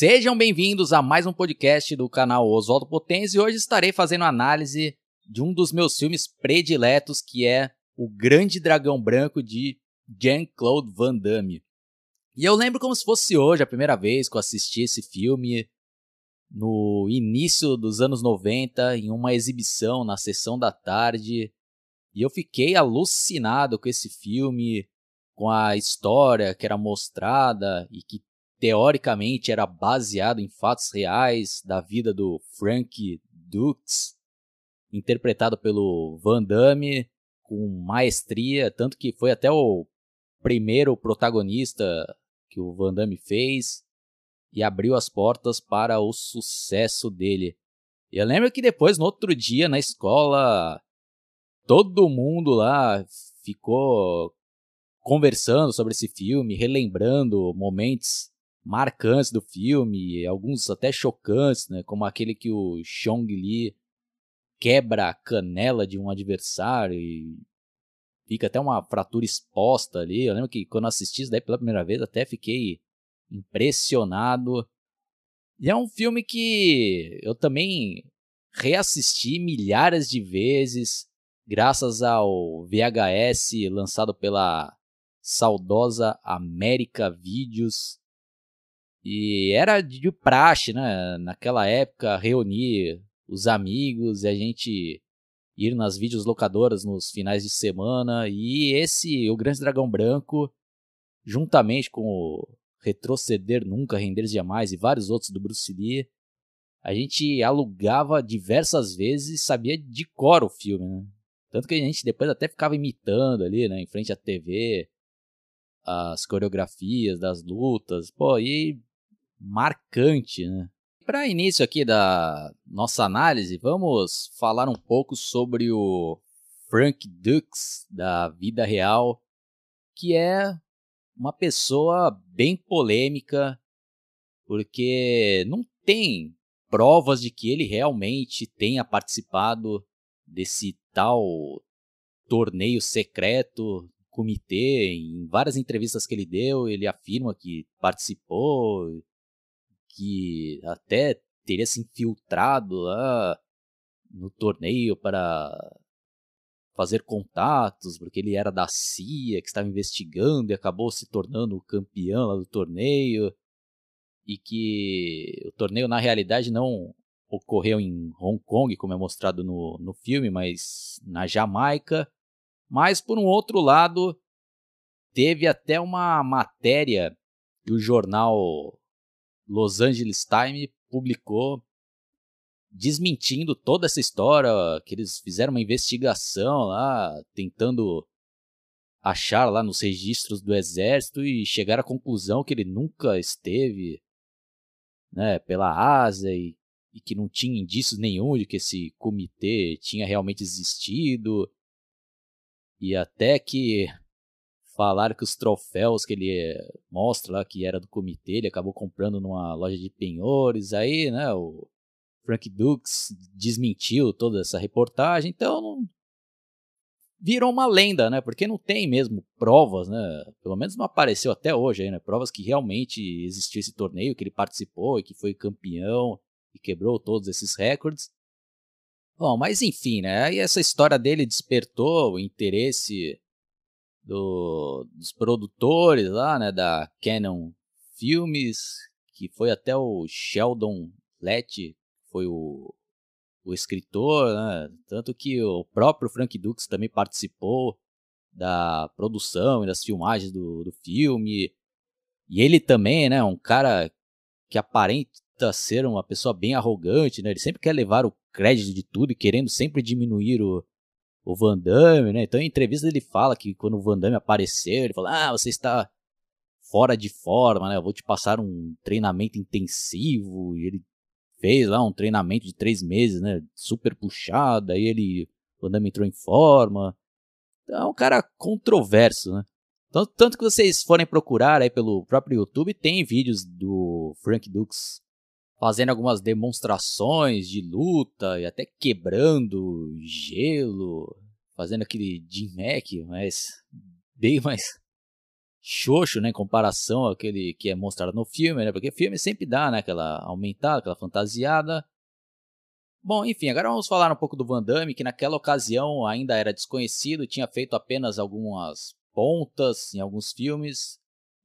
Sejam bem-vindos a mais um podcast do canal Oswaldo Potens e hoje estarei fazendo análise de um dos meus filmes prediletos, que é O Grande Dragão Branco de Jean-Claude Van Damme. E eu lembro como se fosse hoje a primeira vez que eu assisti esse filme no início dos anos 90 em uma exibição na sessão da tarde. E eu fiquei alucinado com esse filme, com a história que era mostrada e que teoricamente era baseado em fatos reais da vida do Frank Dux, interpretado pelo Van Damme com maestria, tanto que foi até o primeiro protagonista que o Van Damme fez e abriu as portas para o sucesso dele. Eu lembro que depois, no outro dia, na escola, todo mundo lá ficou conversando sobre esse filme, relembrando momentos marcantes do filme, alguns até chocantes, né, como aquele que o Chong Li quebra a canela de um adversário e fica até uma fratura exposta ali. Eu lembro que quando assisti isso daí pela primeira vez, até fiquei impressionado. E é um filme que eu também reassisti milhares de vezes, graças ao VHS lançado pela saudosa América Vídeos. E era de praxe, né? Naquela época, reunir os amigos e a gente ir nas videolocadoras nos finais de semana. E esse, O Grande Dragão Branco, juntamente com o Retroceder Nunca, Render Jamais e vários outros do Bruce Lee, a gente alugava diversas vezes e sabia de cor o filme, né? Tanto que a gente depois até ficava imitando ali, né? Em frente à TV, as coreografias das lutas. Pô, e marcante, né? Para início aqui da nossa análise, vamos falar um pouco sobre o Frank Dux da vida real, que é uma pessoa bem polêmica, porque não tem provas de que ele realmente tenha participado desse tal torneio secreto, comitê. Em várias entrevistas que ele deu, ele afirma que participou, que até teria se infiltrado lá no torneio para fazer contatos, porque ele era da CIA, que estava investigando e acabou se tornando o campeão lá do torneio, e que o torneio na realidade não ocorreu em Hong Kong, como é mostrado no, no filme, mas na Jamaica. Mas, por um outro lado, teve até uma matéria que o jornal Los Angeles Times publicou desmentindo toda essa história, que eles fizeram uma investigação lá, tentando achar lá nos registros do exército e chegaram à conclusão que ele nunca esteve né, pela Ásia e, e que não tinha indícios nenhum de que esse comitê tinha realmente existido. E até que falaram que os troféus que ele mostra lá, que era do comitê, ele acabou comprando numa loja de penhores. Aí, né, o Frank Dukes desmentiu toda essa reportagem. Então, não, virou uma lenda, né? Porque não tem mesmo provas, né? Pelo menos não apareceu até hoje aí, né? Provas que realmente existiu esse torneio, que ele participou e que foi campeão e quebrou todos esses recordes. Bom, mas enfim, né? Aí essa história dele despertou o interesse do, dos produtores lá, né? Da Canon Filmes, que foi até o Sheldon Lett, foi o o escritor, né? tanto que o próprio Frank Dux também participou da produção e das filmagens do, do filme. E ele também, né, um cara que aparenta ser uma pessoa bem arrogante, né? Ele sempre quer levar o crédito de tudo e querendo sempre diminuir o, o Van Damme, né? Então em entrevista ele fala que quando o Van Damme apareceu, ele fala: "Ah, você está fora de forma, né? Eu vou te passar um treinamento intensivo". E ele fez lá um treinamento de três meses, né? Super puxado, aí ele, o Andame entrou em forma. Então é um cara controverso, né? Tanto, tanto que vocês forem procurar aí pelo próprio YouTube, tem vídeos do Frank Dux fazendo algumas demonstrações de luta e até quebrando gelo, fazendo aquele Jim Mac, mas bem mais xoxo, né, em comparação àquele que é mostrado no filme, né, porque filme sempre dá, né, aquela aumentada, aquela fantasiada. Bom, enfim, agora vamos falar um pouco do Van Damme, que naquela ocasião ainda era desconhecido, tinha feito apenas algumas pontas em alguns filmes.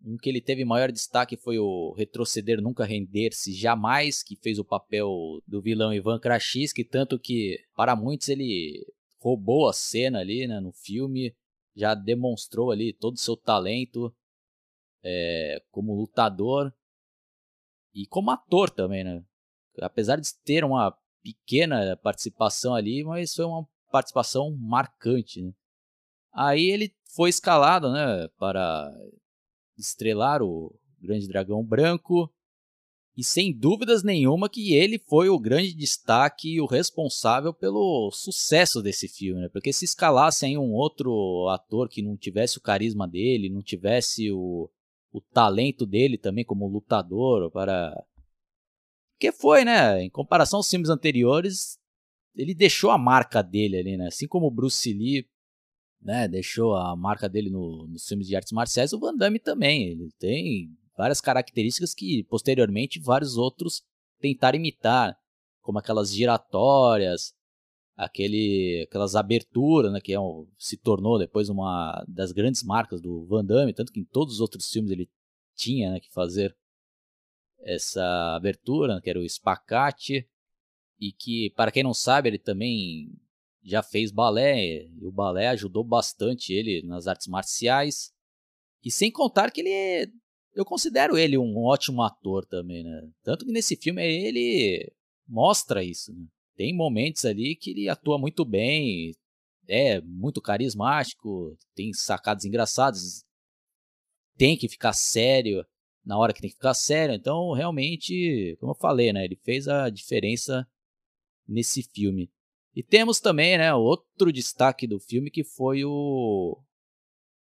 Um que ele teve maior destaque foi o Retroceder Nunca Render-se Jamais, que fez o papel do vilão Ivan Krasinski, tanto que para muitos ele roubou a cena ali, né, no filme já demonstrou ali todo o seu talento é, como lutador e como ator também, né? Apesar de ter uma pequena participação ali, mas foi uma participação marcante, né? Aí ele foi escalado, né, para estrelar o Grande Dragão Branco e sem dúvidas nenhuma que ele foi o grande destaque e o responsável pelo sucesso desse filme, né? Porque se escalassem um outro ator que não tivesse o carisma dele, não tivesse o, o talento dele também como lutador para que foi, né? Em comparação aos filmes anteriores, ele deixou a marca dele ali, né? Assim como o Bruce Lee, né, deixou a marca dele no, nos filmes de artes marciais, o Van Damme também. Ele tem várias características que posteriormente vários outros tentaram imitar, como aquelas giratórias, aquele, aquelas aberturas, né, que é um, se tornou depois uma das grandes marcas do Van Damme, tanto que em todos os outros filmes ele tinha né, que fazer essa abertura, que era o espacate, e que, para quem não sabe, ele também já fez balé, e o balé ajudou bastante ele nas artes marciais. E sem contar que ele eu considero ele um ótimo ator também, né? Tanto que nesse filme ele mostra isso, né? Tem momentos ali que ele atua muito bem, é muito carismático, tem sacadas engraçadas, tem que ficar sério na hora que tem que ficar sério. Então, realmente, como eu falei, né? Ele fez a diferença nesse filme. E temos também, né, outro destaque do filme que foi o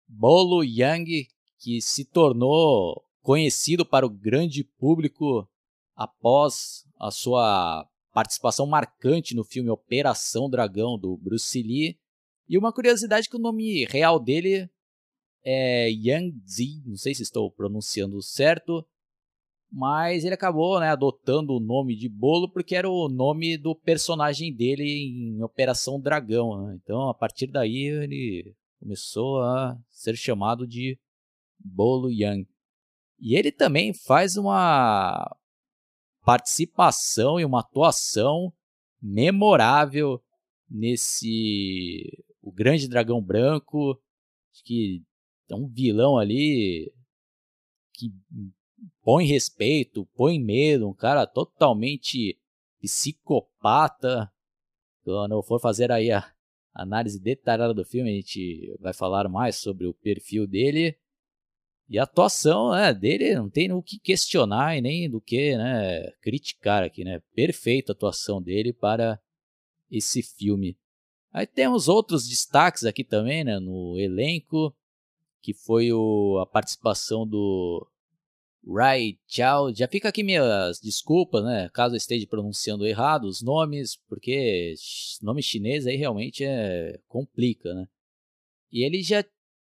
Bolo Yang, que se tornou conhecido para o grande público após a sua participação marcante no filme Operação Dragão do Bruce Lee. E uma curiosidade que o nome real dele é Yang Zi, não sei se estou pronunciando certo, mas ele acabou né, adotando o nome de Bolo porque era o nome do personagem dele em Operação Dragão. Né? Então, a partir daí, ele começou a ser chamado de Bolo Yang. E ele também faz uma participação e uma atuação memorável nesse o Grande Dragão Branco, que é um vilão ali que põe respeito, põe medo, um cara totalmente psicopata. Quando eu for fazer aí a análise detalhada do filme, a gente vai falar mais sobre o perfil dele. E a atuação né, dele não tem o que questionar e nem do que né, criticar aqui, né? Perfeita a atuação dele para esse filme. Aí temos outros destaques aqui também, né, no elenco, que foi o, a participação do Rai Chao. Já fica aqui minhas desculpas, né, caso eu esteja pronunciando errado os nomes, porque nome chinês aí realmente é complica, né? E ele já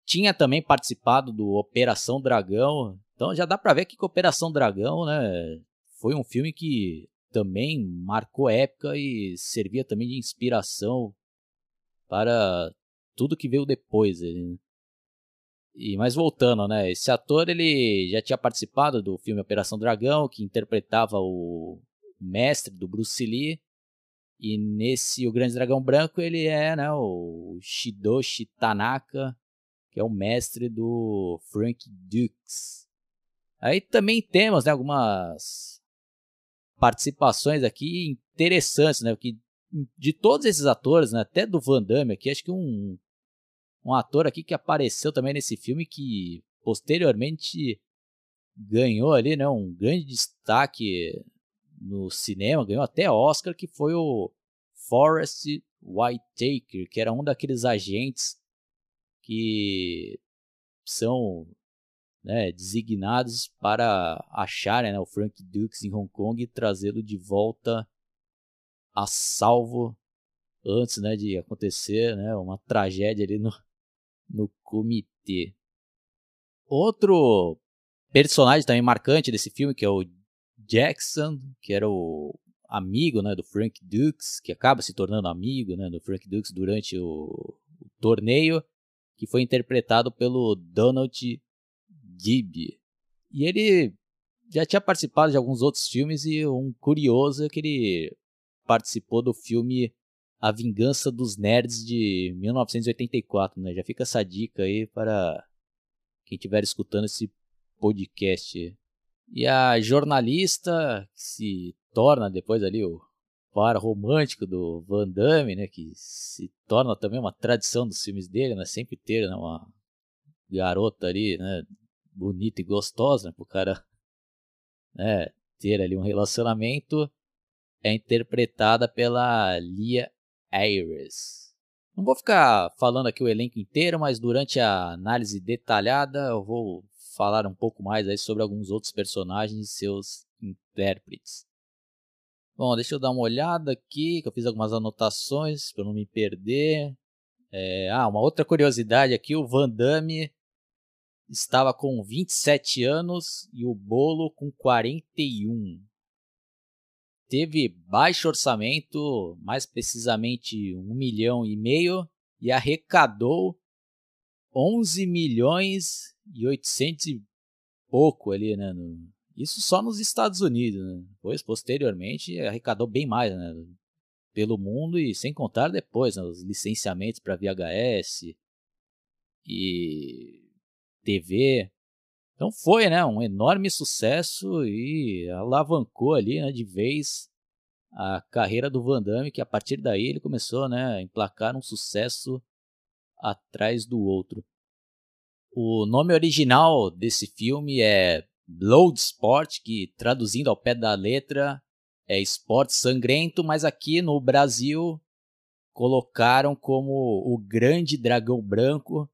tinha também participado do Operação Dragão. Então já dá para ver que Operação Dragão, né, foi um filme que também marcou época e servia também de inspiração para tudo que veio depois. Né? E mas voltando, né, esse ator ele já tinha participado do filme Operação Dragão, que interpretava o mestre do Bruce Lee. E nesse O Grande Dragão Branco ele é né, o Shidoshi Tanaka, que é o mestre do Frank Dukes. Aí também temos né, algumas participações aqui interessantes, né? Que de todos esses atores, né, até do Van Damme aqui, acho que um, um ator aqui que apareceu também nesse filme que posteriormente ganhou ali, né, um grande destaque no cinema, ganhou até Oscar, que foi o Forrest Whitaker, que era um daqueles agentes que são né, designados para acharem né, o Frank Dukes em Hong Kong e trazê-lo de volta a salvo antes né, de acontecer né, uma tragédia ali no, no comitê. Outro personagem também marcante desse filme, que é o Jackson, que era o amigo né, do Frank Dukes, que acaba se tornando amigo né, do Frank Dukes durante o, o torneio, que foi interpretado pelo Donald Gibb. E ele já tinha participado de alguns outros filmes e um curioso é que ele participou do filme A Vingança dos Nerds de 1984, né? Já fica essa dica aí para quem estiver escutando esse podcast. E a jornalista que se torna depois ali o par romântico do Van Damme, né, que se torna também uma tradição dos filmes dele, né, sempre ter né, uma garota ali, né, bonita e gostosa, né, pro cara né, ter ali um relacionamento, é interpretada pela Lia Ayres. Não vou ficar falando aqui o elenco inteiro, mas durante a análise detalhada eu vou falar um pouco mais aí sobre alguns outros personagens e seus intérpretes. Bom, deixa eu dar uma olhada aqui, que eu fiz algumas anotações para não me perder. É, ah, uma outra curiosidade aqui, o Van Damme estava com 27 anos e o Bolo com 41. Teve baixo orçamento, mais precisamente um milhão e meio, e arrecadou 11 milhões e 800 e pouco ali, né, isso só nos Estados Unidos, né? Depois, posteriormente, arrecadou bem mais, né? Pelo mundo e sem contar depois, né? os licenciamentos para VHS e TV. Então foi, né? Um enorme sucesso e alavancou ali, né? De vez a carreira do Van Damme, que a partir daí ele começou, né? A emplacar um sucesso atrás do outro. O nome original desse filme é Bloodsport, que traduzindo ao pé da letra é esporte sangrento, mas aqui no Brasil colocaram como o Grande Dragão Branco,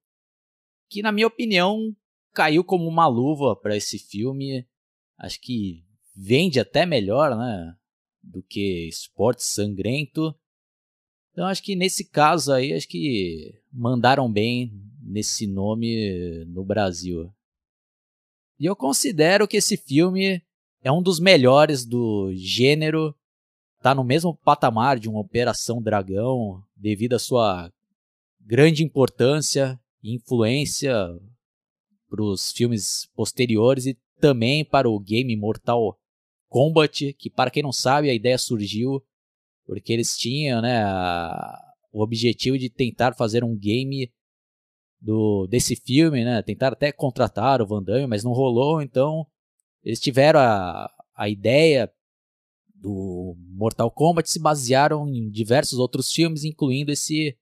que na minha opinião caiu como uma luva para esse filme. Acho que vende até melhor, né, do que Esporte Sangrento. Então acho que nesse caso aí acho que mandaram bem nesse nome no Brasil. E eu considero que esse filme é um dos melhores do gênero. Tá no mesmo patamar de uma Operação Dragão, devido à sua grande importância e influência para os filmes posteriores e também para o game Mortal Kombat, que para quem não sabe, a ideia surgiu porque eles tinham né, a, o objetivo de tentar fazer um game do desse filme, né? Até contratar o Van Damme, mas não rolou, então eles tiveram a, a ideia do Mortal Kombat se basearam em diversos outros filmes, incluindo esse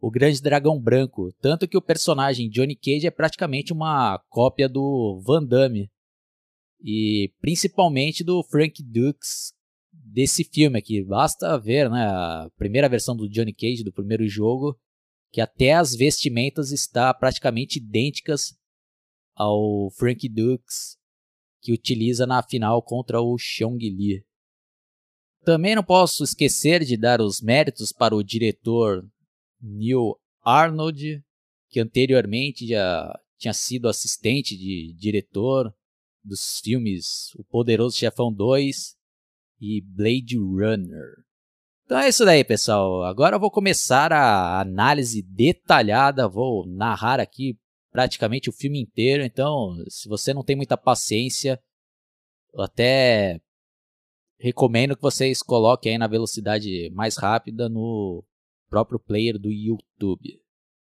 o Grande Dragão Branco, tanto que o personagem Johnny Cage é praticamente uma cópia do Van Damme e principalmente do Frank Dukes desse filme aqui. Basta ver, né, a primeira versão do Johnny Cage do primeiro jogo que até as vestimentas está praticamente idênticas ao Frank Dukes que utiliza na final contra o Xiong Li. Também não posso esquecer de dar os méritos para o diretor Neil Arnold, que anteriormente já tinha sido assistente de diretor dos filmes O Poderoso Chefão 2 e Blade Runner. Então é isso daí, pessoal. Agora eu vou começar a análise detalhada, vou narrar aqui praticamente o filme inteiro. Então, se você não tem muita paciência, eu até recomendo que vocês coloquem aí na velocidade mais rápida no próprio player do YouTube.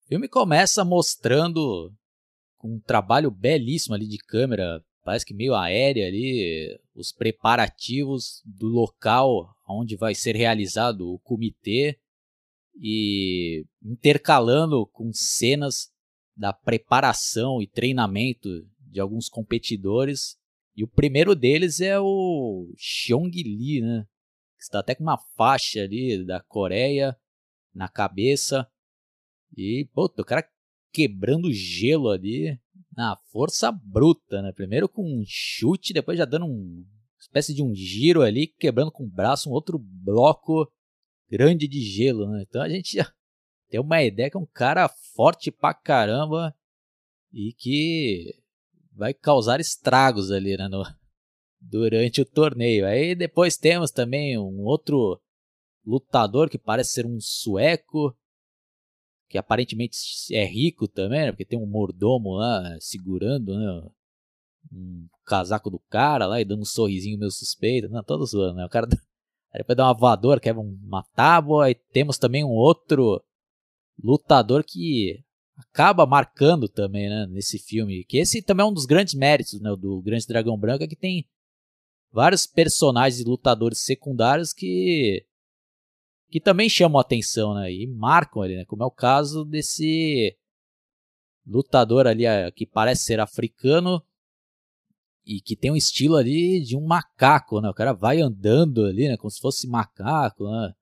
O filme começa mostrando um trabalho belíssimo ali de câmera, parece que meio aérea ali, os preparativos do local onde vai ser realizado o comitê e intercalando com cenas da preparação e treinamento de alguns competidores. E o primeiro deles é o Xiong Li, né? Que está até com uma faixa ali da Coreia na cabeça. E, pô, o cara quebrando gelo ali na força bruta, né? Primeiro com um chute, depois já dando um espécie de um giro ali, quebrando com o braço um outro bloco grande de gelo, né? Então a gente já tem uma ideia que é um cara forte pra caramba e que vai causar estragos ali, né? No, durante o torneio. Aí depois temos também um outro lutador que parece ser um sueco, que aparentemente é rico também, né? Porque tem um mordomo lá segurando né? um casaco do cara lá e dando um sorrisinho meio suspeito. Não, todo zoando, né? O cara depois dá uma voadora, quebra uma tábua. E temos também um outro lutador que acaba marcando também, né, nesse filme. Que esse também é um dos grandes méritos, né, do Grande Dragão Branco, é que tem vários personagens e lutadores secundários que que também chamam a atenção, né, e marcam ali, né, como é o caso desse lutador ali que parece ser africano e que tem um estilo ali de um macaco, né? O cara vai andando ali, né, como se fosse macaco, né?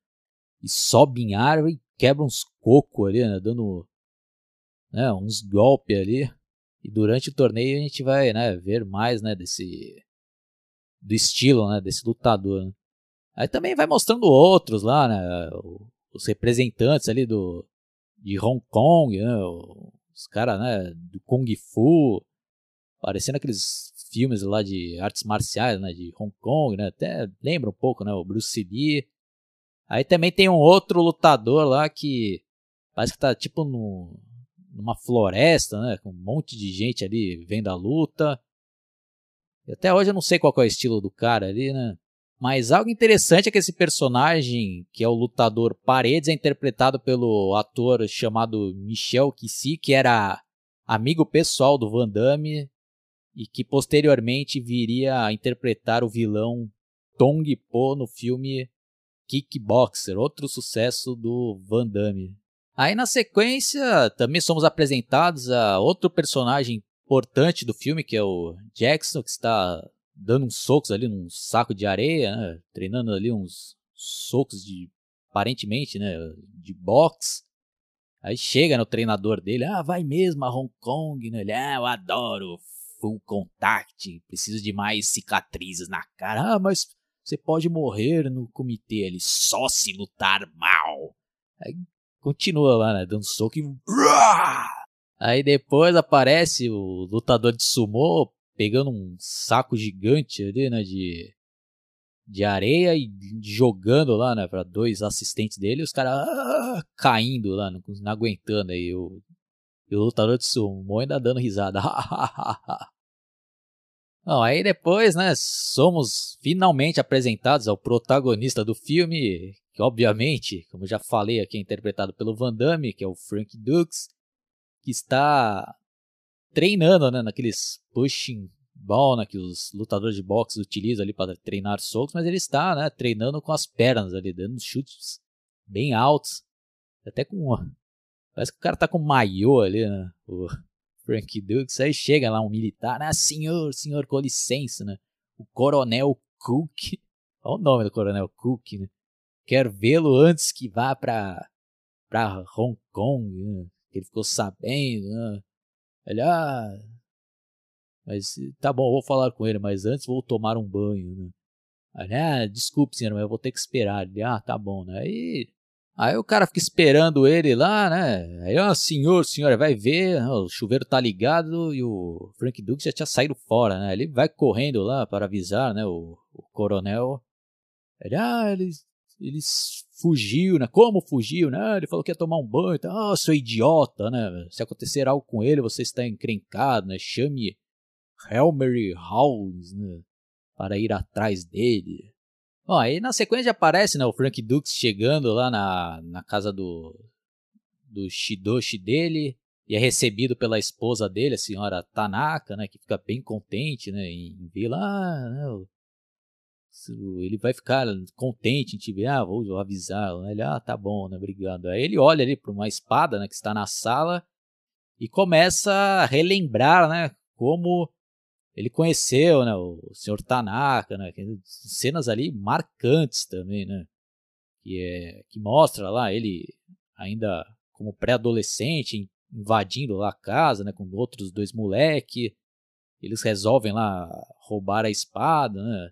E sobe em árvore quebra uns cocos ali, né, dando né, uns golpes ali. E durante o torneio a gente vai né, ver mais né, desse do estilo né, desse lutador. Né. Aí também vai mostrando outros lá, né, os representantes ali do de Hong Kong, né, os caras né, do Kung Fu, parecendo aqueles filmes lá de artes marciais, né, de Hong Kong, né, até lembra um pouco, né, o Bruce Lee. Aí também tem um outro lutador lá que parece que tá tipo no, numa floresta, né? Com um monte de gente ali vendo a luta. E até hoje eu não sei qual é o estilo do cara ali, né? Mas algo interessante é que esse personagem, que é o lutador Paredes, é interpretado pelo ator chamado Michel Kissi, que era amigo pessoal do Van Damme e que posteriormente viria a interpretar o vilão Tong Po no filme Kickboxer, outro sucesso do Van Damme. Aí na sequência também somos apresentados a outro personagem importante do filme, que é o Jackson, que está dando uns socos ali num saco de areia, né? treinando ali uns socos de aparentemente, né, de boxe. Aí chega no treinador dele, ah, vai mesmo a Hong Kong, né? Ele, ah, eu adoro full contact, preciso de mais cicatrizes na cara. Ah, mas você pode morrer no comitê ali, só se lutar mal. Aí continua lá, né? Dando soco e. Aí depois aparece o lutador de sumô pegando um saco gigante ali, né? De, de areia e jogando lá, né? Pra dois assistentes dele. Os caras ah, caindo lá, não, não aguentando aí. O, e o lutador de sumô ainda dando risada. Bom, aí depois, né, somos finalmente apresentados ao protagonista do filme, que obviamente, como já falei aqui, é interpretado pelo Van Damme, que é o Frank Dux, que está treinando, né, naqueles pushing ball, né, que os lutadores de boxe utilizam ali para treinar socos, mas ele está, né, treinando com as pernas ali, dando chutes bem altos, até com Parece que o cara tá com maiô ali, né? O, Frank Dukes, aí chega lá um militar, ah, senhor, senhor, com licença, né? O Coronel Cook, olha o nome do Coronel Cook, né? Quer vê-lo antes que vá pra, pra Hong Kong, né? Ele ficou sabendo, né? Ele, ah, mas tá bom, vou falar com ele, mas antes vou tomar um banho, né? Aí, ah, desculpe, senhor, mas eu vou ter que esperar. Ele, ah, tá bom, né? Aí Aí o cara fica esperando ele lá, né? Aí, oh, senhor, senhora, vai ver, o chuveiro tá ligado e o Frank Dux já tinha saído fora, né? Ele vai correndo lá para avisar, né, o, o coronel. Ele, ah, ele, ele fugiu, né? Como fugiu, né? Ele falou que ia tomar um banho, ah, oh, seu idiota, né? Se acontecer algo com ele, você está encrencado, né? Chame Helmer House, né? Para ir atrás dele. Bom, aí na sequência aparece né, o Frank Dux chegando lá na, na casa do, do Shidoshi dele e é recebido pela esposa dele, a senhora Tanaka, né, que fica bem contente né, em ver lá. Né, ele vai ficar contente em te ver, ah, vou avisar. Ele, ah, tá bom, né, obrigado. Aí ele olha ali para uma espada né, que está na sala e começa a relembrar né, como ele conheceu, né, o senhor Tanaka, né, cenas ali marcantes também, né, que é que mostra lá ele ainda como pré-adolescente invadindo lá a casa, né, com outros dois moleque, eles resolvem lá roubar a espada, né,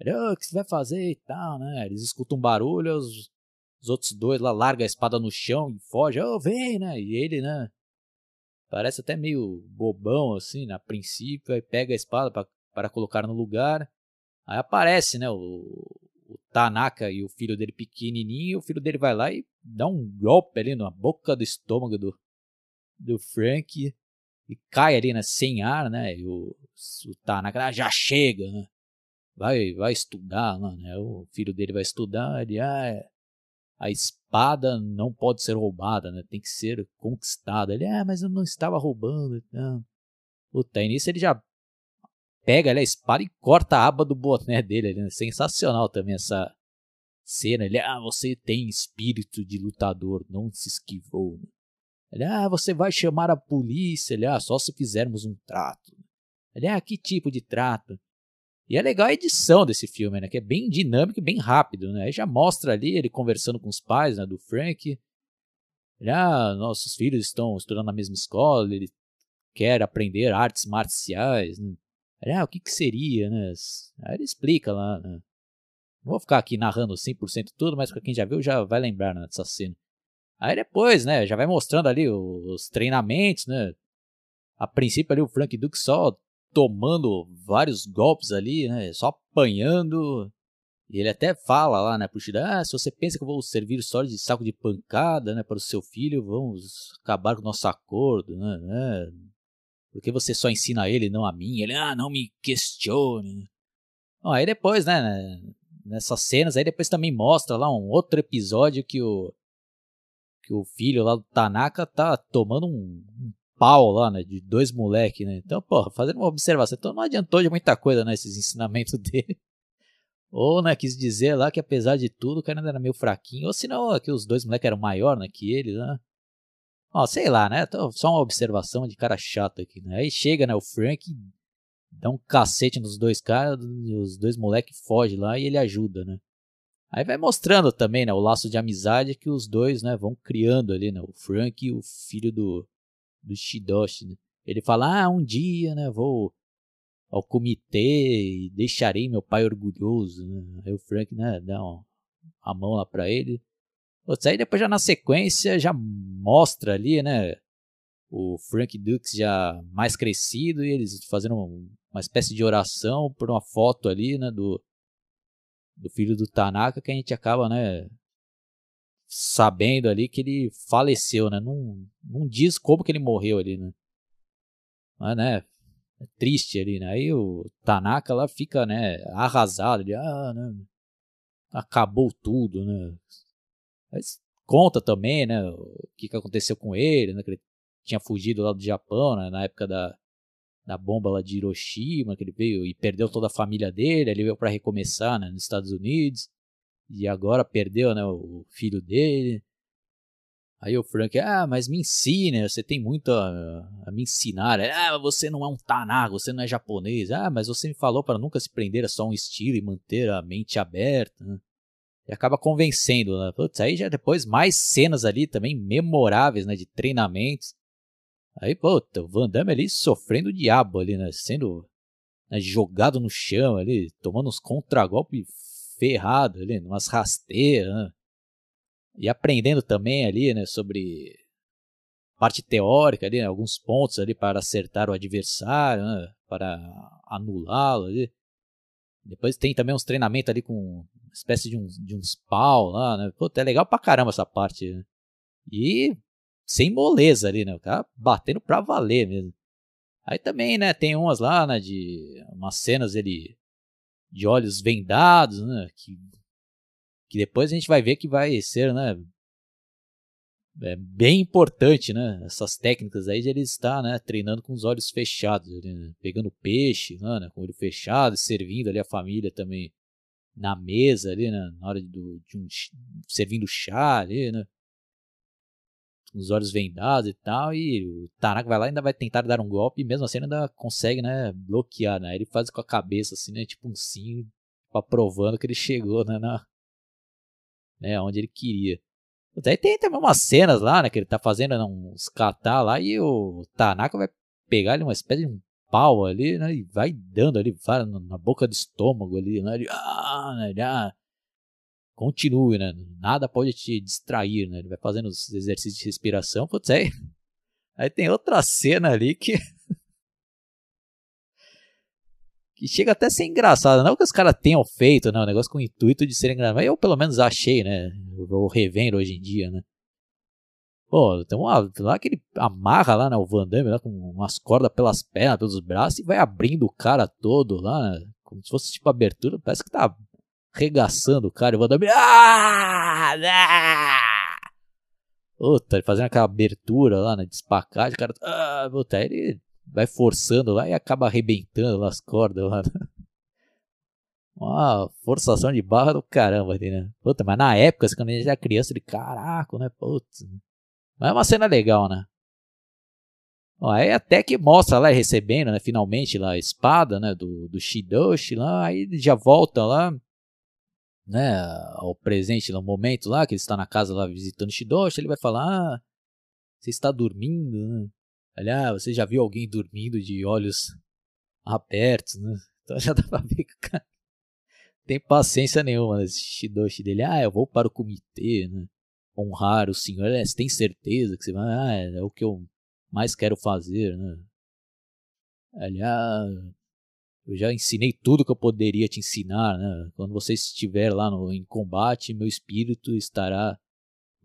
ele, oh, o que você vai fazer e tal, né, eles escutam um barulho, os, os outros dois lá largam a espada no chão e fogem, oh, vem, né, e ele, né, Parece até meio bobão assim, na princípio, aí pega a espada para colocar no lugar. Aí aparece, né, o, o, Tanaka e o filho dele pequenininho, e o filho dele vai lá e dá um golpe ali na boca do estômago do, do Frank e cai ali, né, sem ar, né, e o, o Tanaka ah, já chega, né, vai, vai estudar, né, o filho dele vai estudar, ele, ah, é, a espada não pode ser roubada, né? Tem que ser conquistada. Ele, ah, mas eu não estava roubando. Não. Puta, e nisso ele já pega ali, a espada e corta a aba do boné dele. Né? Sensacional também essa cena. Ele, ah, você tem espírito de lutador, não se esquivou. Ele, ah, você vai chamar a polícia. Ele, ah, só se fizermos um trato. Ele, ah, que tipo de trato? E é legal a edição desse filme, né? Que é bem dinâmico e bem rápido, né? Aí já mostra ali ele conversando com os pais, né? Do Frank. Ele, ah, nossos filhos estão estudando na mesma escola, ele quer aprender artes marciais, né? Ele, ah, o que que seria, né? Aí ele explica lá, né? Não vou ficar aqui narrando 100% tudo, mas pra quem já viu já vai lembrar né, dessa cena. Aí depois, né, já vai mostrando ali os treinamentos, né? A princípio ali o Frank Duke só tomando vários golpes ali, né? Só apanhando. E ele até fala lá, né, pro Shida, ah, se você pensa que eu vou servir só de saco de pancada, né, para o seu filho, vamos acabar com o nosso acordo, né, né? Porque você só ensina a ele, não a mim. Ele, ah, não me questione. Bom, aí depois, né, nessas cenas, aí depois também mostra lá um outro episódio que o que o filho lá do Tanaka tá tomando um, um pau lá, né? De dois moleques, né? Então, porra, fazendo uma observação. Então não adiantou de muita coisa, né? Esses ensinamentos dele. Ou, né, quis dizer lá que apesar de tudo, o cara ainda era meio fraquinho. Ou senão, que os dois moleques eram maiores, né, que ele, né? Ó, sei lá, né? Só uma observação de cara chato aqui, né? Aí chega, né, o Frank dá um cacete nos dois caras, os dois moleques fogem lá e ele ajuda, né? Aí vai mostrando também, né, o laço de amizade que os dois, né, vão criando ali, né? O Frank e o filho do, do Shidoshi, né? Ele fala, ah, um dia, né, vou ao comitê e deixarei meu pai orgulhoso, né? Aí o Frank, né, dá uma, a mão lá pra ele. Aí depois já na sequência já mostra ali, né, o Frank Dukes já mais crescido e eles fazendo uma espécie de oração por uma foto ali, né, do, do filho do Tanaka que a gente acaba, né, sabendo ali que ele faleceu, né? Não, não diz como que ele morreu ali, né? Mas, né? É triste ali, né? Aí o Tanaka lá fica, né? Arrasado, ele, ah, né? Acabou tudo, né? Mas conta também, né? O que, que aconteceu com ele, né? Que ele tinha fugido lá do Japão, né? Na época da, da bomba lá de Hiroshima, que ele veio e perdeu toda a família dele, ele veio para recomeçar, né? Nos Estados Unidos e agora perdeu, né, o filho dele. Aí o Frank, ah, mas me ensine, você tem muito a, a me ensinar. Ah, você não é um Tanaka, você não é japonês. Ah, mas você me falou para nunca se prender a só um estilo e manter a mente aberta. E acaba convencendo, né? Putz, aí já depois mais cenas ali também memoráveis, né, de treinamentos. Aí, puta, o Van Damme ali sofrendo o diabo ali, né, sendo né, jogado no chão ali, tomando uns contragolpes ferrado ali, umas rasteiras. Né? e aprendendo também ali, né, sobre parte teórica ali, né, alguns pontos ali para acertar o adversário, né, para anulá-lo ali. Depois tem também uns treinamentos ali com uma espécie de uns, de uns pau lá, né? Pô, é legal pra caramba essa parte. Né? E sem moleza ali, né? O cara batendo pra valer mesmo. Aí também, né, tem umas lá, né, de umas cenas ele de olhos vendados, né, que que depois a gente vai ver que vai ser, né, é bem importante, né, essas técnicas aí de ele estar, né, treinando com os olhos fechados, né, pegando peixe, né, com o olho fechado, servindo ali a família também na mesa ali, né, na hora do, de um, servindo chá ali, né, os olhos vendados e tal, e o Tanaka vai lá e ainda vai tentar dar um golpe, e mesmo assim ainda consegue, né, bloquear, né, ele faz com a cabeça assim, né, tipo um sim, aprovando que ele chegou, né, na, né, onde ele queria. Aí tem também umas cenas lá, né, que ele tá fazendo né, uns catar lá e o Tanaka vai pegar ali uma espécie de um pau ali, né, e vai dando ali, vai na boca do estômago ali, né, ele, ah, né, ah, continue, né, nada pode te distrair, né, ele vai fazendo os exercícios de respiração, putz, aí, aí tem outra cena ali que que chega até a ser engraçado. Não que os caras tenham feito, né? O negócio com o intuito de ser engraçado. Mas eu pelo menos achei, né? Eu revendo hoje em dia, né? Pô, tem uma. Lá que ele amarra lá, né? O Van Damme lá com umas cordas pelas pernas, pelos braços e vai abrindo o cara todo lá, né, como se fosse tipo abertura. Parece que tá regaçando o cara. E o Van. Ah! ah! Puta, fazendo aquela abertura lá, né? De espacate, o cara. Ah, puta, ele vai forçando lá e acaba arrebentando as cordas lá. Né? Uma forçação de barra do caramba ali, né? Puta, mas na época, assim, quando a gente era criança, ele, caraca, né? Putz. Mas é uma cena legal, né? Ó, aí até que mostra lá recebendo, né, finalmente lá a espada, né, do, do Shidoshi lá, aí já volta lá, né, ao presente, no momento lá, que ele está na casa lá visitando Shidoshi, ele vai falar, ah, você está dormindo, né? Aliás, você já viu alguém dormindo de olhos abertos, né? Então já dá pra ver que o cara tem paciência nenhuma nesse shidoshi dele. Ah, eu vou para o comitê, né? Honrar o senhor. É, você tem certeza que você vai? Ah, é o que eu mais quero fazer, né? Aliás, eu já ensinei tudo que eu poderia te ensinar, né? Quando você estiver lá no, em combate, meu espírito estará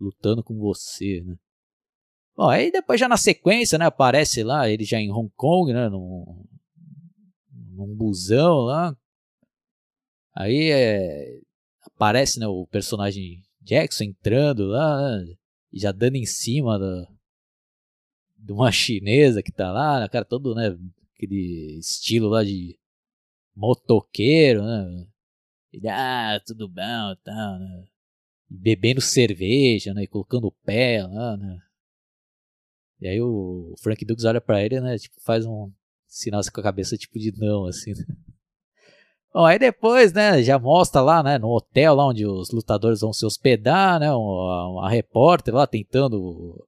lutando com você, né? Bom, aí depois já na sequência, né, aparece lá, ele já em Hong Kong, né, num, num busão lá. Aí é, aparece, né, o personagem Jackson entrando lá, né, já dando em cima de uma chinesa que tá lá, né, cara todo, né, aquele estilo lá de motoqueiro, né. Ele, ah, tudo bom, tal, né. Bebendo cerveja, né, e colocando o pé lá, né. E aí o Frank Dukes olha para ele, né? Tipo, faz um sinal assim com a cabeça, tipo de não, assim. Né? Bom, aí depois, né, já mostra lá, né, no hotel lá onde os lutadores vão se hospedar, né, uma repórter lá tentando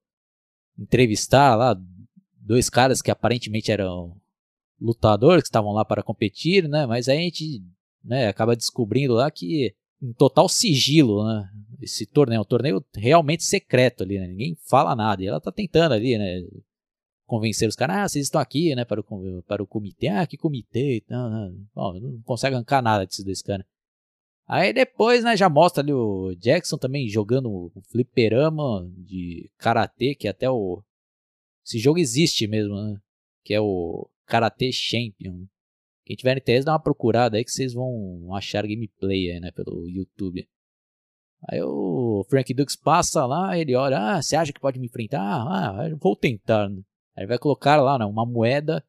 entrevistar lá dois caras que aparentemente eram lutadores que estavam lá para competir, né, mas aí a gente, né, acaba descobrindo lá que em total sigilo, né? Esse torneio, um torneio realmente secreto ali, né? Ninguém fala nada. E ela tá tentando ali, né? Convencer os caras, ah, vocês estão aqui, né? Para o, para o comitê. Ah, que comitê? Não, não, Bom, não consegue arrancar nada desses dois caras. Aí depois, né, já mostra ali o Jackson também jogando o fliperama de karatê, que até o. Esse jogo existe mesmo, né? Que é o Karate Champion. Quem tiver interesse, dá uma procurada aí que vocês vão achar gameplay aí, né, pelo YouTube. Aí o Frank Dux passa lá, ele olha, ah, você acha que pode me enfrentar? Ah, vou tentar. Né? Aí ele vai colocar lá, né, uma moeda.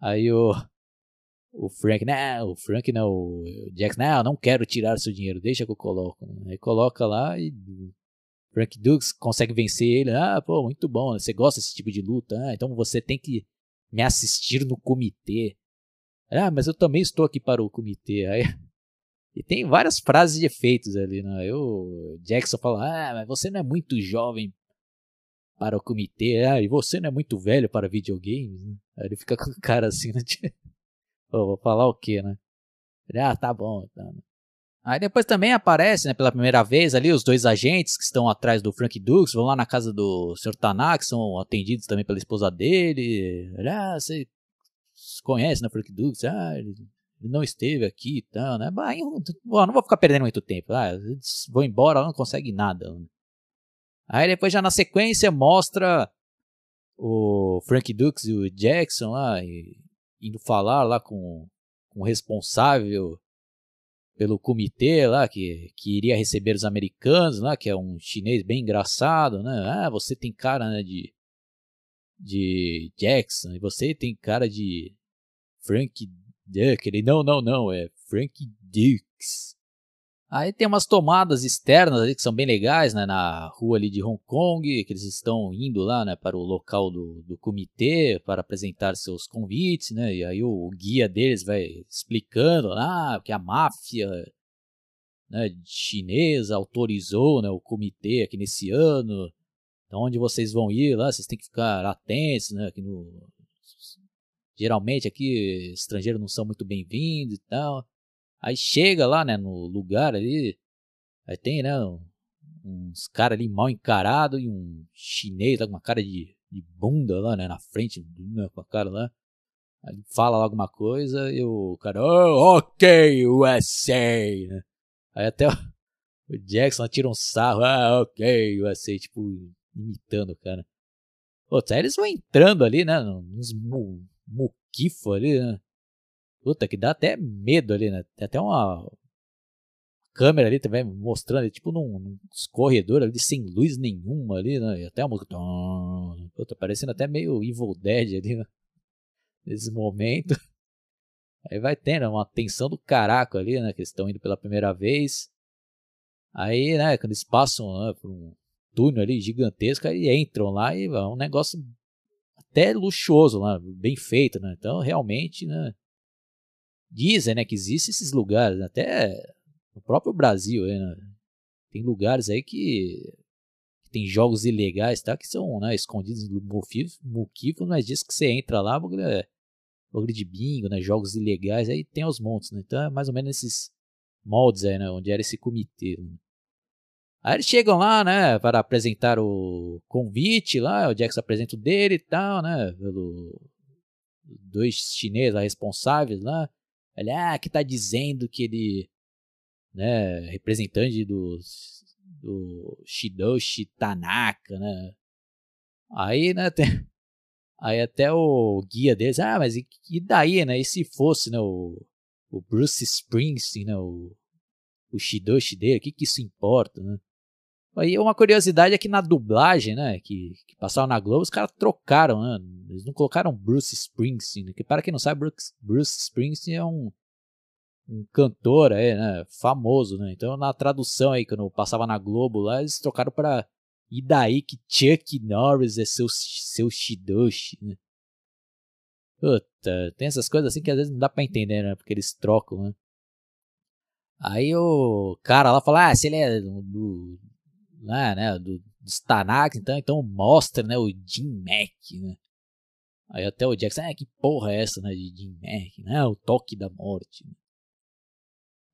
Aí o, o Frank, né, o Frank, não, o Jax, não, não quero tirar seu dinheiro, deixa que eu coloco. Aí coloca lá e Frank Dux consegue vencer ele. Ah, pô, muito bom, você gosta desse tipo de luta? Ah, então você tem que me assistir no comitê. Ah, mas eu também estou aqui para o comitê. Aí, e tem várias frases de efeitos ali, né? Eu, Jackson fala, ah, mas você não é muito jovem para o comitê, ah, e você não é muito velho para videogames? Aí ele fica com o cara assim, né? Pô, vou falar o quê, né? Ah, tá bom, tá. Né? Aí depois também aparece, né, pela primeira vez ali, os dois agentes que estão atrás do Frank Dukes, vão lá na casa do Sr. Tanak, são atendidos também pela esposa dele. Ah, você conhece, né, Frank Dukes? Ah, ele não esteve aqui e tal, né? Bah, não vou ficar perdendo muito tempo. Ah, vou embora, não consegue nada. Aí depois já na sequência mostra o Frank Dukes e o Jackson lá indo falar lá com, com o responsável pelo comitê lá que, que iria receber os americanos lá, que é um chinês bem engraçado, né? Ah, você tem cara né, de de Jackson e você tem cara de Frank Duck. Ele não, não, não, é Frank Dukes. Aí tem umas tomadas externas ali que são bem legais, né, na rua ali de Hong Kong, que eles estão indo lá, né, para o local do, do comitê para apresentar seus convites, né, e aí o, o guia deles vai explicando lá que a máfia né, chinesa autorizou, né, o comitê aqui nesse ano, então onde vocês vão ir lá, vocês têm que ficar atentos, né, aqui no... Geralmente aqui estrangeiros não são muito bem-vindos e tal. Aí chega lá, né, no lugar ali, aí tem, né, uns caras ali mal encarados e um chinês lá com uma cara de, de bunda lá, né, na frente, né, com a cara lá. Aí fala lá alguma coisa e o cara, oh, ok, USA, né. Aí até o, Jackson tira um sarro, ah, ok, USA, tipo, imitando o cara. Pô, eles vão entrando ali, né, uns mu, muquifo ali, né. Puta, que dá até medo ali, né? Tem até uma câmera ali também mostrando, tipo num, num corredor ali sem luz nenhuma ali, né? E até a música. Puta, parecendo até meio Evil Dead ali, né? Nesse momento. Aí vai tendo uma tensão do caraco ali, né? Que eles estão indo pela primeira vez. Aí, né, quando eles passam né, por um túnel ali gigantesco, aí entram lá e é um negócio até luxuoso lá, bem feito, né? Então, realmente, né? Dizem né, que existem esses lugares, até no próprio Brasil, né, tem lugares aí que, que, tem jogos ilegais tá, que são né, escondidos no muquifo, mas diz que você entra lá, bagulho é de bingo, né, jogos ilegais, aí tem os montes, né, então é mais ou menos esses moldes aí, né, onde era esse comitê. Né. Aí eles chegam lá, né, para apresentar o convite lá, o Jax apresenta o dele e tal, né, pelo dois chineses responsáveis lá. Ele, ah, que tá dizendo que ele, né, representante do, do Shidoshi Tanaka, né. Aí, né, tem, aí até o guia deles, ah, mas e, e daí, né, e se fosse, né, o, o Bruce Springsteen, né, o, o Shidoshi dele, o que que isso importa, né. Aí uma curiosidade é que na dublagem, né, que, que na Globo, os caras trocaram, né, eles não colocaram Bruce Springsteen, né, que para quem não sabe, Bruce, Bruce Springsteen é um, um cantor aí, né, famoso, né, então na tradução aí, quando passava na Globo lá, eles trocaram para e daí que Chuck Norris é seu, seu Shidoshi, né. Puta, tem essas coisas assim que às vezes não dá pra entender, né, porque eles trocam, né. Aí o cara lá fala, ah, se ele é do, né, né, do, dos Tanaks, então, então mostra, né, o Jim Mac, né. Aí até o Jackson, ah, que porra é essa, né, de Jim Mac, né, o toque da morte. Né?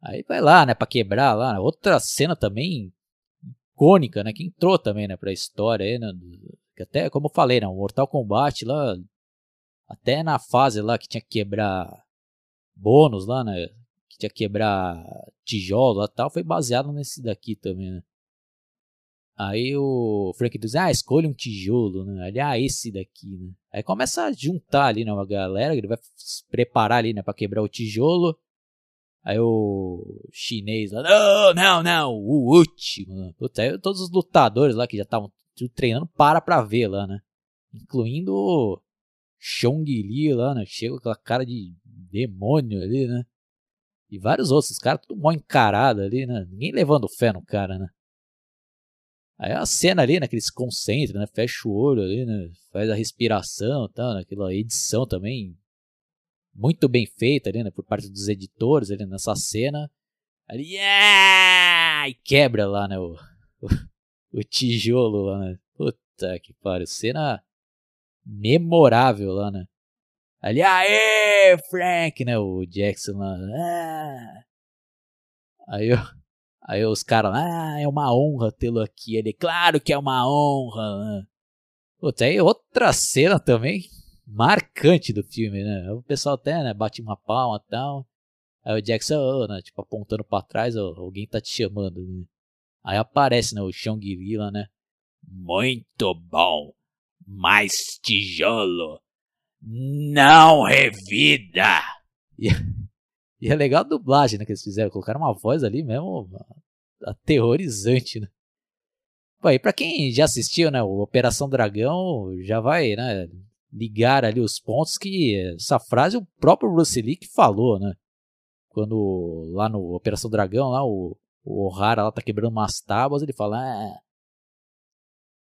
Aí vai lá, né, pra quebrar lá, outra cena também icônica, né, que entrou também, né, pra história aí, né, que até, como eu falei, né, o Mortal Kombat lá, até na fase lá que tinha que quebrar bônus lá, né, que tinha que quebrar tijolo e tal, foi baseado nesse daqui também, né. Aí o Frank diz, ah, escolha um tijolo, né? Ali, ah, esse daqui, né? Aí começa a juntar ali, né, uma galera, ele vai se preparar ali, né, pra quebrar o tijolo. Aí o chinês lá, não, não, não, o último. Puta, aí todos os lutadores lá que já estavam treinando para pra ver lá, né? Incluindo o Chong Li lá, né? Chega com aquela cara de demônio ali, né? E vários outros, os caras tudo mal encarado ali, né? Ninguém levando fé no cara, né? Aí a cena ali, né, que ele se concentra, né, fecha o olho ali, né, faz a respiração e tal, né, aquela edição também muito bem feita ali, né, por parte dos editores ali nessa cena. Ali, yeah! e quebra lá, né, o, o, o tijolo lá, né. Puta que pariu, cena memorável lá, né. Ali, aê, Frank, né, o Jackson lá. Ah. Aí, eu, aí os caras, ah, é uma honra tê-lo aqui. Ele, claro que é uma honra. Putz, aí outra cena também marcante do filme, né? O pessoal até, né, bate uma palma e tal. Aí o Jackson, oh, né, tipo, apontando pra trás, oh, alguém tá te chamando. Né? Aí aparece, né, o Shang-Li lá, né? Muito bom. Mais tijolo. Não revida. e é legal a dublagem né, que eles fizeram. Colocaram uma voz ali mesmo aterrorizante, né? Pô, e pra quem já assistiu, né, o Operação Dragão, já vai, né, ligar ali os pontos que essa frase o próprio Bruce Lee que falou, né? Quando lá no Operação Dragão, lá o, o O'Hara lá tá quebrando umas tábuas, ele fala, ah,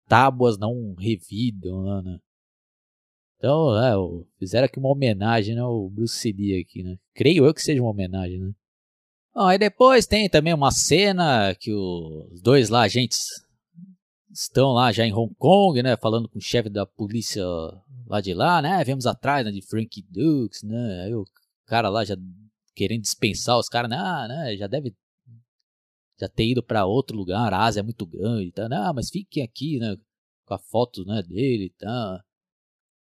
tábuas não revidam, né? Então, é, fizeram aqui uma homenagem né, ao Bruce Lee aqui, né? Creio eu que seja uma homenagem, né? Bom, aí depois tem também uma cena que os dois lá, agentes, estão lá já em Hong Kong, né? Falando com o chefe da polícia lá de lá, né? Vemos atrás né, de Frank Dukes, né? Aí o cara lá já querendo dispensar os caras, né? Ah, né? Já deve já ter ido para outro lugar, a Ásia é muito grande, tá? Não, mas fiquem aqui, né? Com a foto né, dele, tá?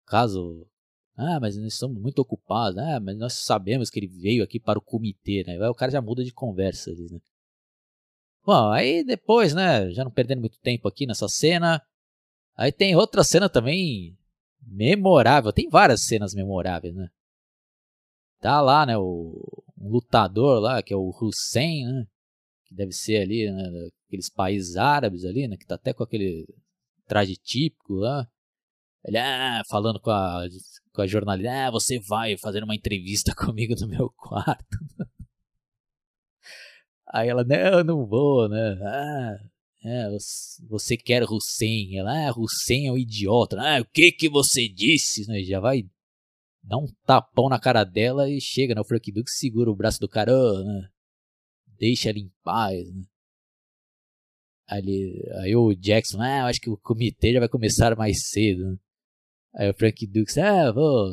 Caso. Ah, mas nós estamos muito ocupados, ah, mas nós sabemos que ele veio aqui para o comitê, né? O cara já muda de conversa, né? Bom, aí depois, né? Já não perdendo muito tempo aqui nessa cena. Aí tem outra cena também memorável. Tem várias cenas memoráveis, né? Tá lá, né? O um lutador lá, que é o Hussein, né? Que deve ser ali, né? Aqueles países árabes ali, né? Que tá até com aquele traje típico lá. Ele, ah, falando com a, com a jornalista, ah, você vai fazer uma entrevista comigo no meu quarto. Aí ela, não, não vou, né? Ah, é, você quer Hussein. Ela, ah, Hussein é um idiota. Ah, o que que você disse? Né? Já vai dar um tapão na cara dela e chega, né? O Frank Duke segura o braço do cara, oh, né? Deixa ela em paz, né? Aí, aí o Jackson, ah, acho que o comitê já vai começar mais cedo. Né? Aí o Frank Dukes, ah, vou.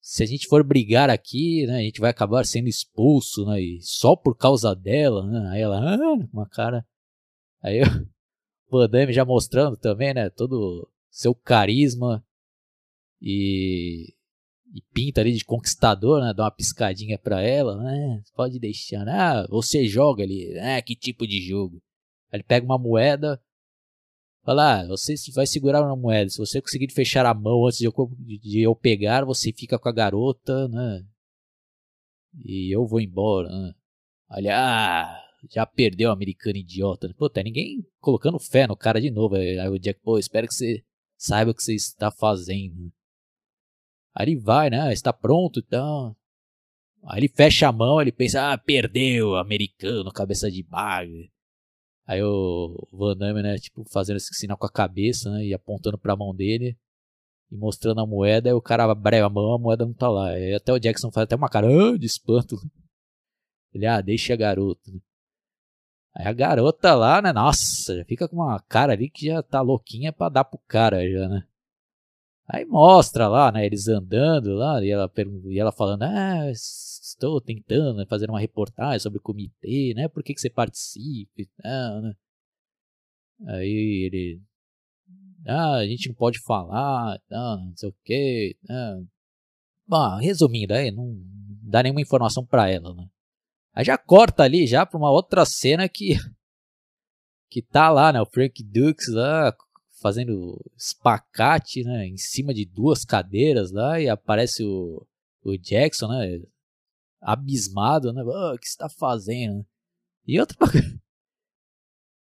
Se a gente for brigar aqui, né, a gente vai acabar sendo expulso, né, e só por causa dela, né? Aí ela, ah, uma cara. Aí o Van Damme já mostrando também, né, todo seu carisma e, e pinta ali de conquistador, né, dá uma piscadinha pra ela, né, pode deixar, né, ah, você joga ali, ah, que tipo de jogo? Aí ele pega uma moeda, Fala, ah, você vai segurar uma moeda. Se você conseguir fechar a mão antes de eu, de eu pegar, você fica com a garota, né? E eu vou embora, né? Olha, ah, já perdeu o americano idiota. Pô, tá ninguém colocando fé no cara de novo. Aí o Jack, pô, espero que você saiba o que você está fazendo. Aí ele vai, né? Está pronto, então. Aí ele fecha a mão, ele pensa, ah, perdeu, americano, cabeça de bagre. Aí o Van Damme, né, tipo, fazendo esse sinal com a cabeça, né, e apontando pra mão dele e mostrando a moeda, aí o cara abre a mão, a moeda não tá lá. Aí até o Jackson faz até uma cara ah, de espanto. Ele, ah, deixa a garota. Aí a garota lá, né, nossa, já fica com uma cara ali que já tá louquinha pra dar pro cara já, né. Aí mostra lá, né, eles andando lá, e ela, e ela falando, ah, estou tentando né, fazer uma reportagem sobre o comitê, né, por que, que você participa e tal, né. Aí ele, ah, a gente não pode falar, não, não sei o que. Bom, resumindo aí, não dá nenhuma informação para ela, né. Aí já corta ali já pra uma outra cena que que tá lá, né, o Frank Dukes lá fazendo espacate, né, em cima de duas cadeiras lá e aparece o, o Jackson, né, abismado, né, oh, o que está fazendo? E outra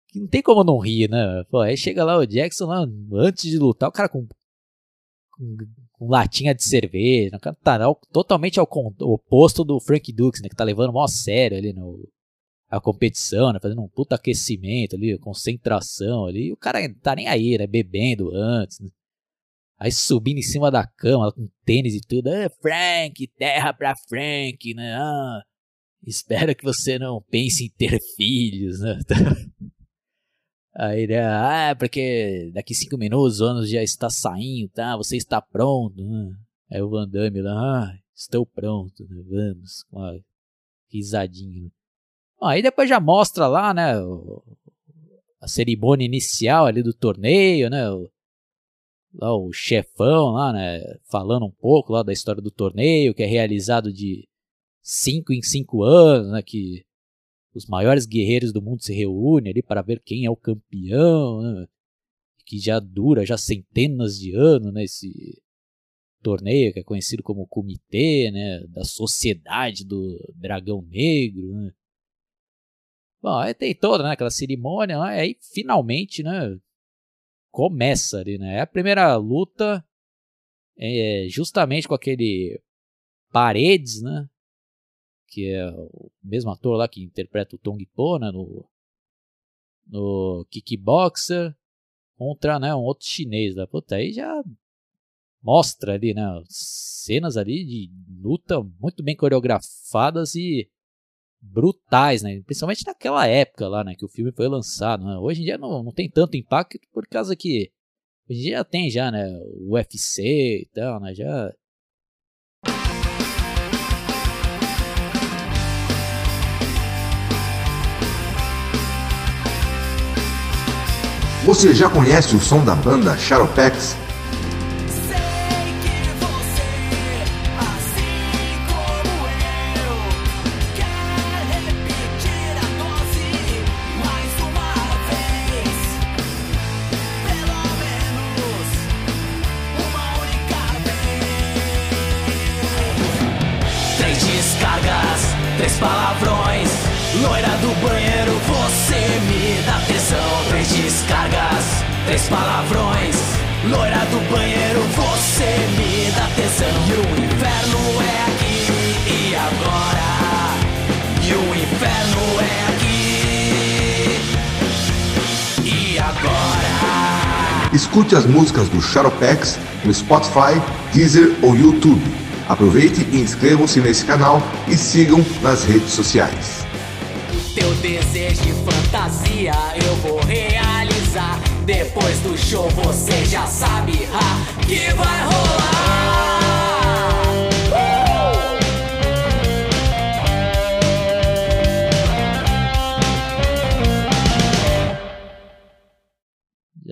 que não tem como não rir, né? Pô, aí chega lá o Jackson lá antes de lutar, o cara com com, com latinha de cerveja, cara tá totalmente ao, oposto do Frank Dukes, né, que tá levando mó sério ali no a competição, né? Fazendo um puta aquecimento ali, concentração ali. O cara tá nem aí, né? Bebendo antes, né? Aí subindo em cima da cama, com tênis e tudo. Ah, Frank, terra pra Frank, né? Ah, espero que você não pense em ter filhos, né? Aí, né? Ah, porque daqui cinco minutos o ônibus já está saindo, tá? Você está pronto, né? Aí o Van Damme lá, ah, estou pronto, né? Vamos, com uma risadinha. Né? Aí depois já mostra lá, né, a cerimônia inicial ali do torneio, né, lá o chefão lá, né, falando um pouco lá da história do torneio, que é realizado de 5 em 5 anos, né, que os maiores guerreiros do mundo se reúnem ali para ver quem é o campeão, né, que já dura já centenas de anos, né, esse torneio que é conhecido como Comitê, né, da Sociedade do Dragão Negro, né. Bom, aí tem toda né, aquela cerimônia, né, aí finalmente, né, começa ali, né, é a primeira luta é justamente com aquele Paredes, né, que é o mesmo ator lá que interpreta o Tong Po, né, no, no Kickboxer, contra, né, um outro chinês, né, puta, aí já mostra ali, né, cenas ali de luta muito bem coreografadas e brutais, né, principalmente naquela época lá, né, que o filme foi lançado, né? hoje em dia não, não tem tanto impacto por causa que hoje em dia tem já, né, o UFC e tal, né, já Você já conhece o som da banda Shadow Escute as músicas do Shadowpex no Spotify, Deezer ou YouTube. Aproveite e inscrevam-se nesse canal e sigam nas redes sociais. Teu desejo de fantasia eu vou realizar. Depois do show você já sabe ha, que vai rolar.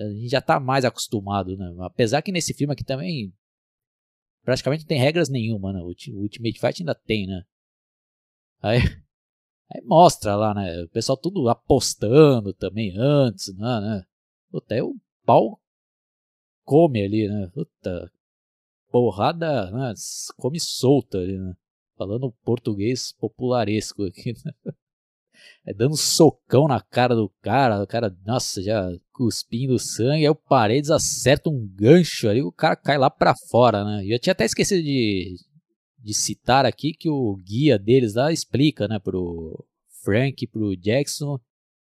A gente já tá mais acostumado, né? Apesar que nesse filme aqui também praticamente não tem regras nenhuma, né? O Ultimate Fight ainda tem, né? Aí, aí mostra lá, né? O pessoal tudo apostando também antes, né? né? Puta, o pau come ali, né? Puta, porrada, né? come solta ali, né? Falando português popularesco aqui, né? É dando socão na cara do cara, o cara, nossa, já cuspindo sangue, aí o Paredes acerta um gancho ali, o cara cai lá pra fora, né? E eu tinha até esquecido de, de citar aqui que o guia deles lá explica, né, pro Frank, pro Jackson,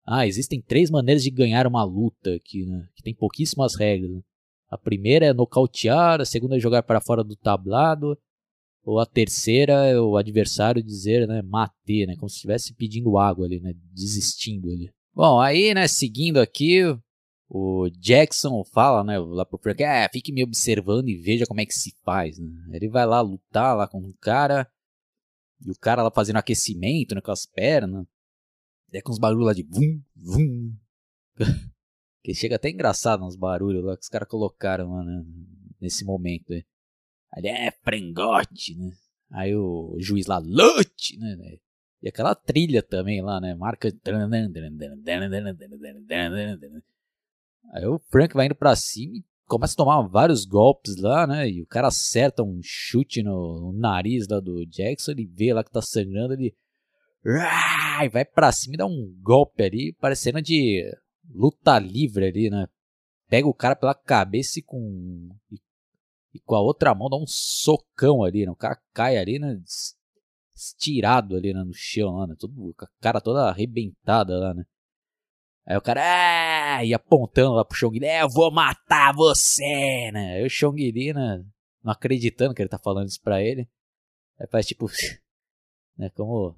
ah, existem três maneiras de ganhar uma luta aqui, né? Que tem pouquíssimas regras. Né? A primeira é nocautear, a segunda é jogar para fora do tablado, ou a terceira é o adversário dizer, né, mate, né, como se estivesse pedindo água ali, né, desistindo ali. Bom, aí, né, seguindo aqui, o Jackson fala, né, lá pro Frank, ah, fique me observando e veja como é que se faz, né. Ele vai lá lutar lá com o cara, e o cara lá fazendo aquecimento, né, com as pernas. É com uns barulhos lá de vum, vum. que chega até engraçado uns barulhos lá que os caras colocaram lá né, nesse momento. Né. Ali é frangote, né? Aí o juiz lá, lute, né? E aquela trilha também lá, né? Marca. Aí o Frank vai indo pra cima e começa a tomar vários golpes lá, né? E o cara acerta um chute no, nariz lá do Jackson. Ele vê lá que tá sangrando. Ele e vai pra cima e dá um golpe ali, parecendo de luta livre ali, né? Pega o cara pela cabeça e com, e, com a outra mão dá um socão ali, né? O cara cai ali, né? Estirado ali né? no chão lá, né? Todo, a cara toda arrebentada lá, né? Aí o cara, ah! e apontando lá pro Chong é, eu vou matar você, né? Aí o Chong né? Não acreditando que ele tá falando isso pra ele. Aí faz tipo, né? Como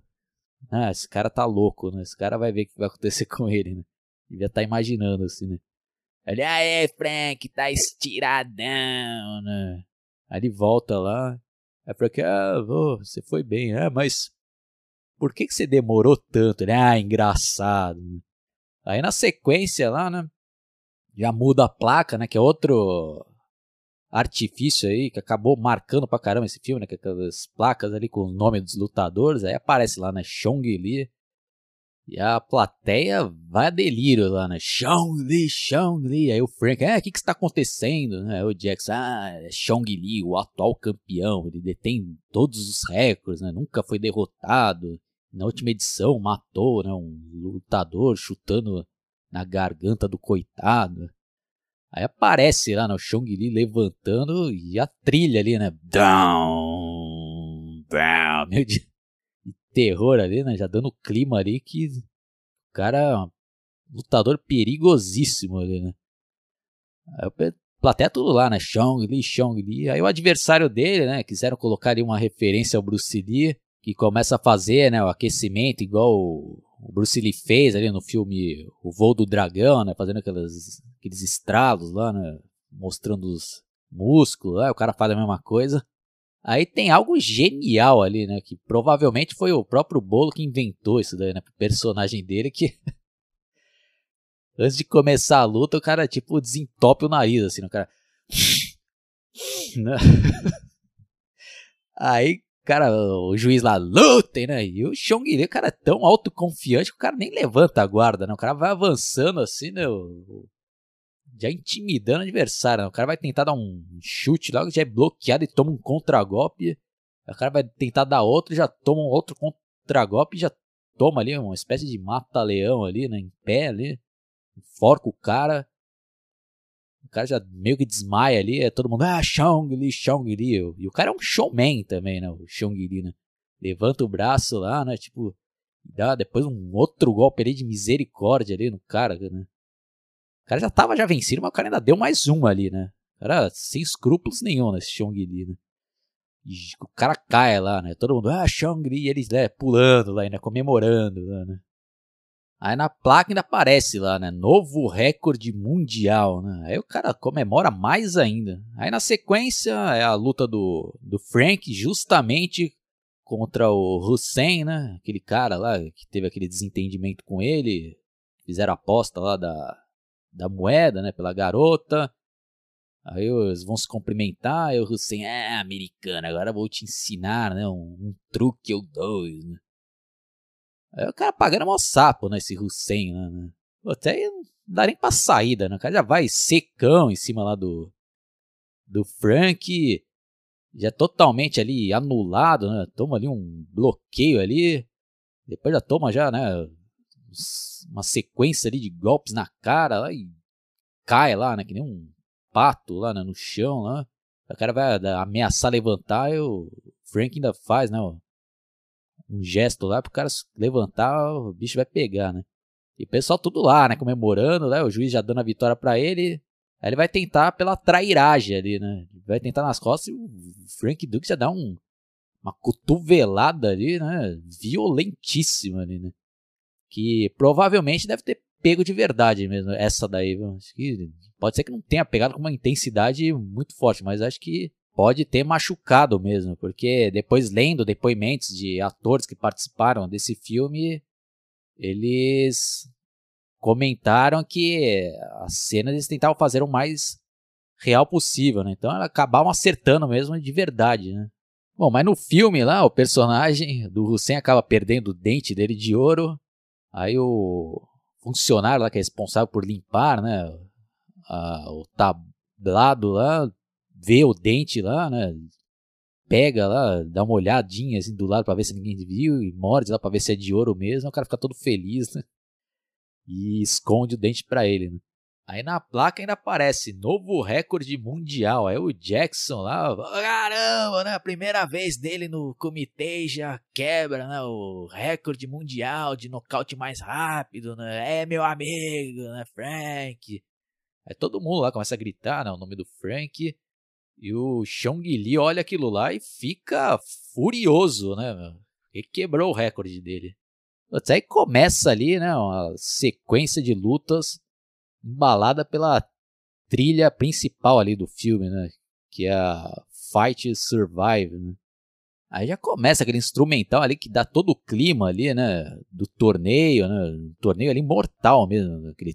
ah, esse cara tá louco, né? Esse cara vai ver o que vai acontecer com ele, né? Devia tá imaginando assim, né? Ele, aê, Frank, tá estiradão, né? Aí ele volta lá. Aí Frank, ah, você foi bem, é, mas. por que, que você demorou tanto? Ele, ah, engraçado. Aí na sequência lá, né? Já muda a placa, né? Que é outro artifício aí que acabou marcando pra caramba esse filme, né? Que é aquelas placas ali com o nome dos lutadores. Aí aparece lá, né? Chong Li. E a plateia vai a delírio lá, né? Chong Li, Chong Li. Aí o Frank, é, o que que está acontecendo? Aí o Jackson, ah, é Chong Li, o atual campeão. Ele detém todos os recordes, né? Nunca foi derrotado. Na última edição matou, né? Um lutador chutando na garganta do coitado. Aí aparece lá no Chong Li levantando e a trilha ali, né? Down, down, meio de, de terror ali, né? Já dando clima ali que o cara é um lutador perigosíssimo ali, né? Aí o plateia tudo lá, né? Chong Li, Chong Li. Aí o adversário dele, né? Quiseram colocar ali uma referência ao Bruce Lee, que começa a fazer, né? O aquecimento igual o, o Bruce Lee fez ali no filme O Voo do Dragão, né? Fazendo aquelas aqueles estralos lá, né? Mostrando os músculos, o cara faz a mesma coisa. Aí tem algo genial ali, né? Que provavelmente foi o próprio Bolo que inventou isso daí, né? Pro personagem dele que. Antes de começar a luta, o cara, tipo, desentope o nariz, assim, o cara. Né? Aí, cara, o juiz lá, lutem, né? E o o cara é tão autoconfiante que o cara nem levanta a guarda, né? O cara vai avançando assim, né? Já intimidando o adversário. Né? O cara vai tentar dar um chute logo, já é bloqueado e toma um contragolpe. O cara vai tentar dar outro, já toma um outro contragolpe e já toma ali uma espécie de mata-leão ali, né? Em pé ali. Enforca o cara. Cara já meio que desmaia ali. É todo mundo, ah, Xiong Li, Xiong Li. E o cara é um showman também, né? O Xiong Li, né? Levanta o braço lá, né? Tipo, dá depois um outro golpe ali de misericórdia ali no cara, né? O cara já tava já vencido, mas o cara ainda deu mais um ali, né? O cara sem escrúpulos nenhum nesse Xiong Li, né? E o cara cai lá, né? Todo mundo, ah, Xiong Li, e eles né, pulando lá, ainda comemorando lá, né? Aí na placa ainda aparece lá, né? Novo recorde mundial, né? Aí o cara comemora mais ainda. Aí na sequência é a luta do, do Frank justamente contra o Hussein, né? Aquele cara lá que teve aquele desentendimento com ele. Fizeram aposta lá da, da moeda, né, pela garota. Aí eles vão se cumprimentar, aí o Hussein, é, americana, agora vou te ensinar, né, um, um truque ou dois, né. Aí o cara pagando mó sapo, né, Hussein, né. Até não dá nem pra saída, né, o cara já vai secão em cima lá do, do Frank, já totalmente ali anulado, né, toma ali um bloqueio ali, depois já toma já, né, uma sequência ali de golpes na cara lá, e cai lá, né? Que nem um pato lá né, no chão lá. O cara vai ameaçar levantar e o Frank ainda faz, né? Um gesto lá pro cara levantar, o bicho vai pegar, né? E o pessoal tudo lá, né? Comemorando, né? O juiz já dando a vitória para ele. Aí ele vai tentar pela trairagem ali, né? Vai tentar nas costas e o Frank Duke já dá um, uma cotovelada ali, né? Violentíssima ali, né? que provavelmente deve ter pego de verdade mesmo, essa daí. Acho que pode ser que não tenha pegado com uma intensidade muito forte, mas acho que pode ter machucado mesmo, porque depois lendo depoimentos de atores que participaram desse filme, eles comentaram que as cenas eles tentavam fazer o mais real possível, né? Então acabavam acertando mesmo de verdade, né? Bom, mas no filme lá, o personagem do Hussein acaba perdendo o dente dele de ouro Aí o funcionário lá que é responsável por limpar, né, a, o tablado lá, vê o dente lá, né, pega lá, dá uma olhadinha assim do lado para ver se ninguém viu e morde lá para ver se é de ouro mesmo, o cara fica todo feliz, né, e esconde o dente para ele, né. Aí na placa ainda aparece novo recorde mundial. Aí o Jackson lá, caramba, né? A primeira vez dele no comitê já quebra né? o recorde mundial de nocaute mais rápido, né? É meu amigo, né? Frank. Aí todo mundo lá começa a gritar né? o nome do Frank. E o Chong Li olha aquilo lá e fica furioso, né? E quebrou o recorde dele. Aí começa ali, né? Uma sequência de lutas embalada pela trilha principal ali do filme, né? Que é a Fight Survive, né? Aí já começa aquele instrumental ali que dá todo o clima ali, né? Do torneio, né? Um torneio ali mortal mesmo. Aquele.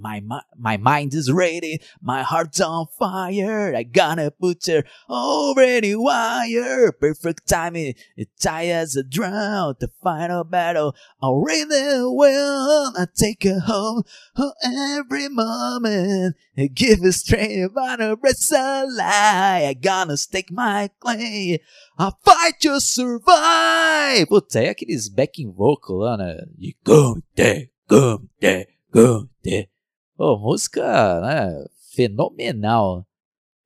My, my mind is ready, my heart's on fire. I gonna put her over any wire. Perfect timing, tight as a drum. The final battle, I'll really will. I take her home oh, every moment. Give her strength on a life. I gonna stake my claim. A fight to survive! Putz, aí é aqueles backing vocal lá, né? De Gumte, Gumte, Gumte. Pô, música, né? Fenomenal.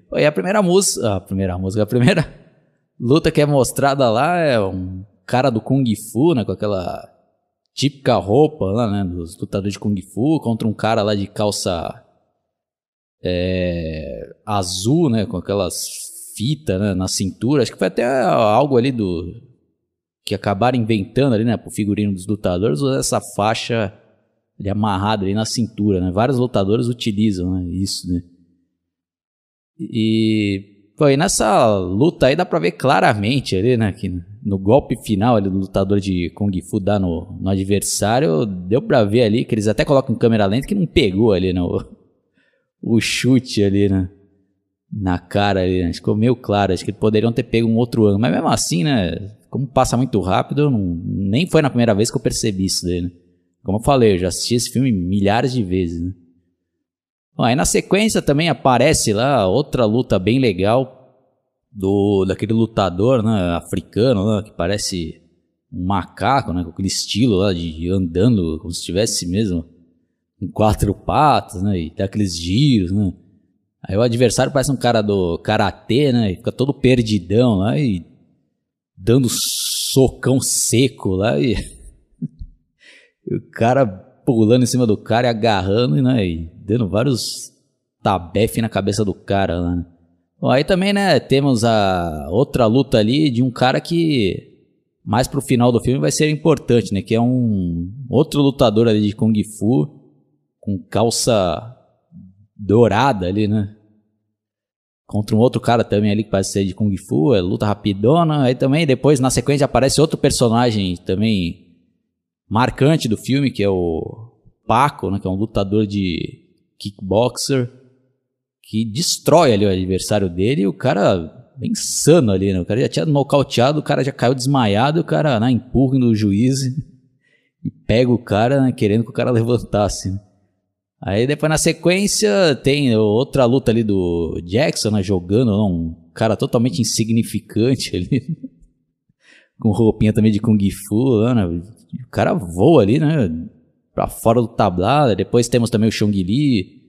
Pô, e a primeira música, a primeira música, a primeira luta que é mostrada lá é um cara do Kung Fu, né? Com aquela típica roupa lá, né? Dos lutadores de Kung Fu contra um cara lá de calça é, azul, né? Com aquelas fita né, na cintura. Acho que foi até algo ali do. que acabaram inventando ali, né, pro figurino dos lutadores, essa faixa ali amarrada ali na cintura, né? Vários lutadores utilizam né, isso, né? E. Foi nessa luta aí dá pra ver claramente ali, né? Que no golpe final ali do lutador de Kung Fu dá no, no adversário, deu pra ver ali que eles até colocam em câmera lenta que não pegou ali, né? O, o chute ali, né? Na cara ali, né? ficou meio claro, acho que poderiam ter pego um outro ângulo, mas mesmo assim, né, como passa muito rápido, não, nem foi na primeira vez que eu percebi isso dele. Como eu falei, eu já assisti esse filme milhares de vezes, né? Bom, aí na sequência também aparece lá outra luta bem legal do daquele lutador, né, africano, né, que parece um macaco, né, com aquele estilo lá de andando como se estivesse mesmo com quatro patas, né, e dá aqueles giros, né. Aí o adversário parece um cara do karatê, né? E fica todo perdidão lá e dando socão seco lá e, e o cara pulando em cima do cara e agarrando né? e dando vários tabefe na cabeça do cara lá. Né? Bom, aí também, né, temos a outra luta ali de um cara que mais pro final do filme vai ser importante, né? Que é um outro lutador ali de Kung Fu com calça dourada ali, né? Contra um outro cara também ali que parece ser de Kung Fu, é luta rapidona. Aí também depois na sequência aparece outro personagem também marcante do filme, que é o Paco, né? Que é um lutador de kickboxer que destrói ali o adversário dele e o cara bem insano ali, né? O cara já tinha nocauteado, o cara já caiu desmaiado, o cara né, empurra no juiz e pega o cara, né, querendo que o cara levantasse. Né? Aí depois na sequência tem outra luta ali do Jackson, né, jogando, um cara totalmente insignificante ali, com roupinha também de Kung Fu, né, o cara voa ali, né, pra fora do tablado. Depois temos também o Chong Li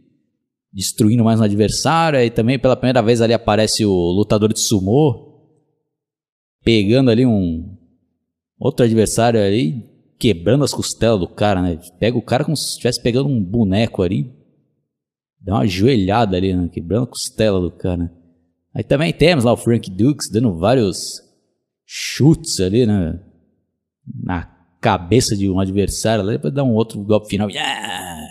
destruindo mais um adversário, aí também pela primeira vez ali aparece o lutador de sumô pegando ali um outro adversário ali quebrando as costelas do cara, né? Pega o cara como se estivesse pegando um boneco ali, dá uma joelhada ali, né? Quebrando a costela do cara. Aí também temos lá o Frank Dukes dando vários chutes ali, né? Na cabeça de um adversário, lá depois dá um outro golpe final. Yeah!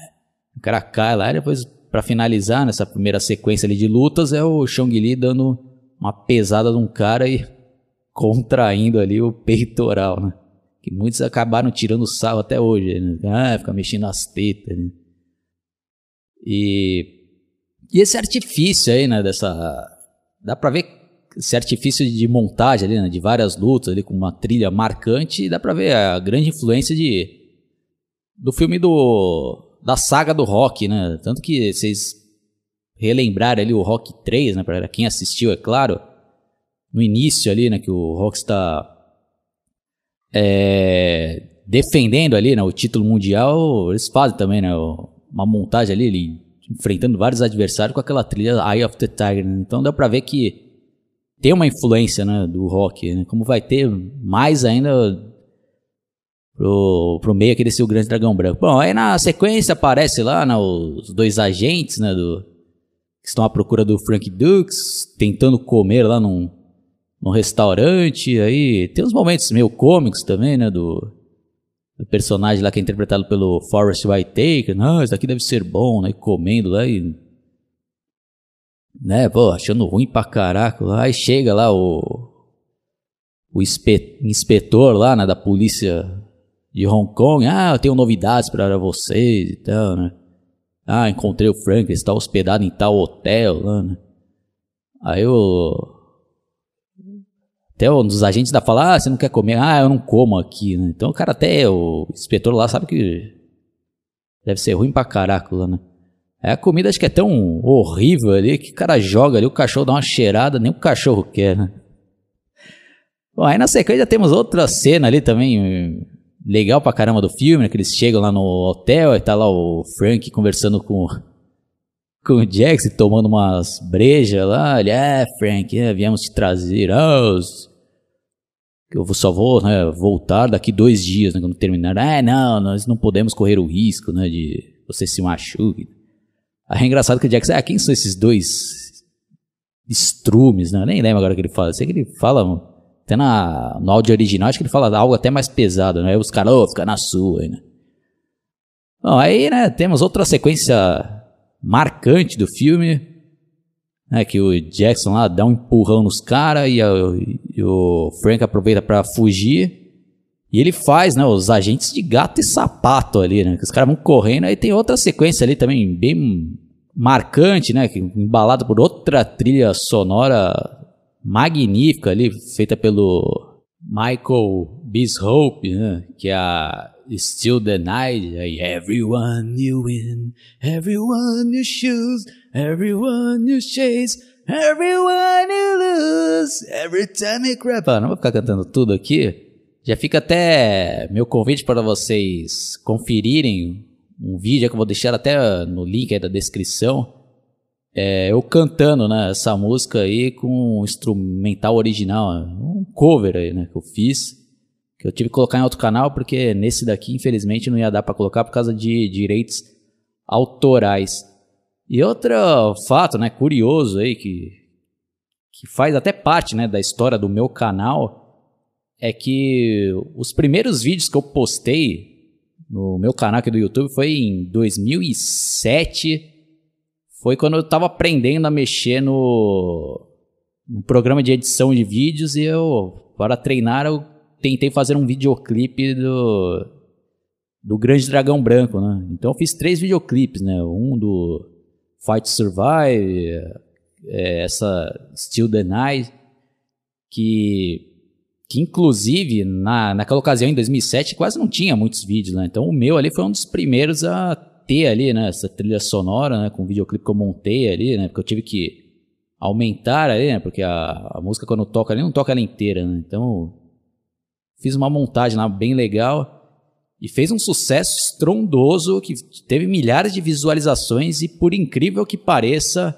O cara cai lá e depois, para finalizar nessa primeira sequência ali de lutas, é o Chong Li dando uma pesada de um cara e contraindo ali o peitoral, né? Que muitos acabaram tirando sarro até hoje, né? ah, fica mexendo as tetas, né? E, e esse artifício aí, né, dessa, dá pra ver esse artifício de montagem ali, né, de várias lutas ali com uma trilha marcante, dá pra ver a grande influência de do filme do da saga do Rock, né? Tanto que vocês relembrarem ali o Rock 3, né, para quem assistiu, é claro, no início ali, né, que o Rock está é, defendendo ali né, o título mundial, eles fazem também né, uma montagem ali, ele enfrentando vários adversários com aquela trilha Eye of the Tiger. Né? Então dá pra ver que tem uma influência né, do rock, né? como vai ter mais ainda pro, pro meio aqui desse o Grande Dragão Branco. Bom, aí na sequência aparece lá né, os dois agentes né, do, que estão à procura do Frank Dukes, tentando comer lá num, num restaurante, aí tem uns momentos meio cômicos também, né, do, do personagem lá que é interpretado pelo Forrest Whitaker, não, isso aqui deve ser bom, né, comendo lá e né, pô, achando ruim pra caraca, aí chega lá o, o inspetor lá, né, da polícia de Hong Kong, ah, eu tenho novidades para vocês e tal, né? Ah, encontrei o Frank, ele está hospedado em tal hotel lá, né? Aí eu... Até um dos agentes da fala, ah, você não quer comer? Ah, eu não como aqui? Então o cara até, o inspetor lá sabe que deve ser ruim pra caraca lá, né? É a comida acho que é tão horrível ali que o cara joga ali, o cachorro dá uma cheirada, nem o cachorro quer, né? Bom, aí na sequência temos outra cena ali também legal pra caramba do filme, né? Que eles chegam lá no hotel e tá lá o Frank conversando com, com o Jax tomando umas brejas lá. Ele, é, Frank, é, viemos te trazer. Oh, eu só vou né, voltar daqui dois dias, né, quando terminar. Ah, não, nós não podemos correr o risco, né, de você se machuque. Aí é engraçado que o Jax, ah, quem são esses dois estrumes, né? Eu nem lembro agora o que ele fala. Eu sei que ele fala até na, no áudio original, acho que ele fala algo até mais pesado, né? Aí os caras, oh, fica na sua, né? Bom, aí, né, temos outra sequência marcante do filme, né, que o Jackson lá dá um empurrão nos caras e, e, o Frank aproveita para fugir. E ele faz, né, os agentes de gato e sapato ali, né, que os caras vão correndo. Aí tem outra sequência ali também bem marcante, né, embalada por outra trilha sonora magnífica ali, feita pelo Michael Bishope, né? que é a Still the Night, Everyone you win, everyone you choose, everyone you chase, everyone you lose, every time you grab. Ah, não vou ficar cantando tudo aqui. Já fica até meu convite para vocês conferirem um vídeo que eu vou deixar até no link aí da descrição é, eu cantando né, essa música aí com um instrumental original, um cover aí, né, que eu fiz, que eu tive que colocar em outro canal porque nesse daqui infelizmente não ia dar para colocar por causa de direitos autorais. E outro fato, né, curioso aí que que faz até parte, né, da história do meu canal é que os primeiros vídeos que eu postei no meu canal aqui do YouTube foi em 2007 foi quando eu estava aprendendo a mexer no, no, programa de edição de vídeos e eu, para treinar, eu tentei fazer um videoclipe do, do Grande Dragão Branco, né? Então eu fiz três videoclipes, né? Um do Fight Survive, é, essa Still Night, que, que inclusive na, naquela ocasião, em 2007, quase não tinha muitos vídeos, né? Então o meu ali foi um dos primeiros a ter ali, né, essa trilha sonora, né, com o videoclipe que eu montei ali, né, porque eu tive que aumentar ali, né, porque a, a música quando toca ali não toca ela inteira, né, então fiz uma montagem lá bem legal e fez um sucesso estrondoso que teve milhares de visualizações e por incrível que pareça,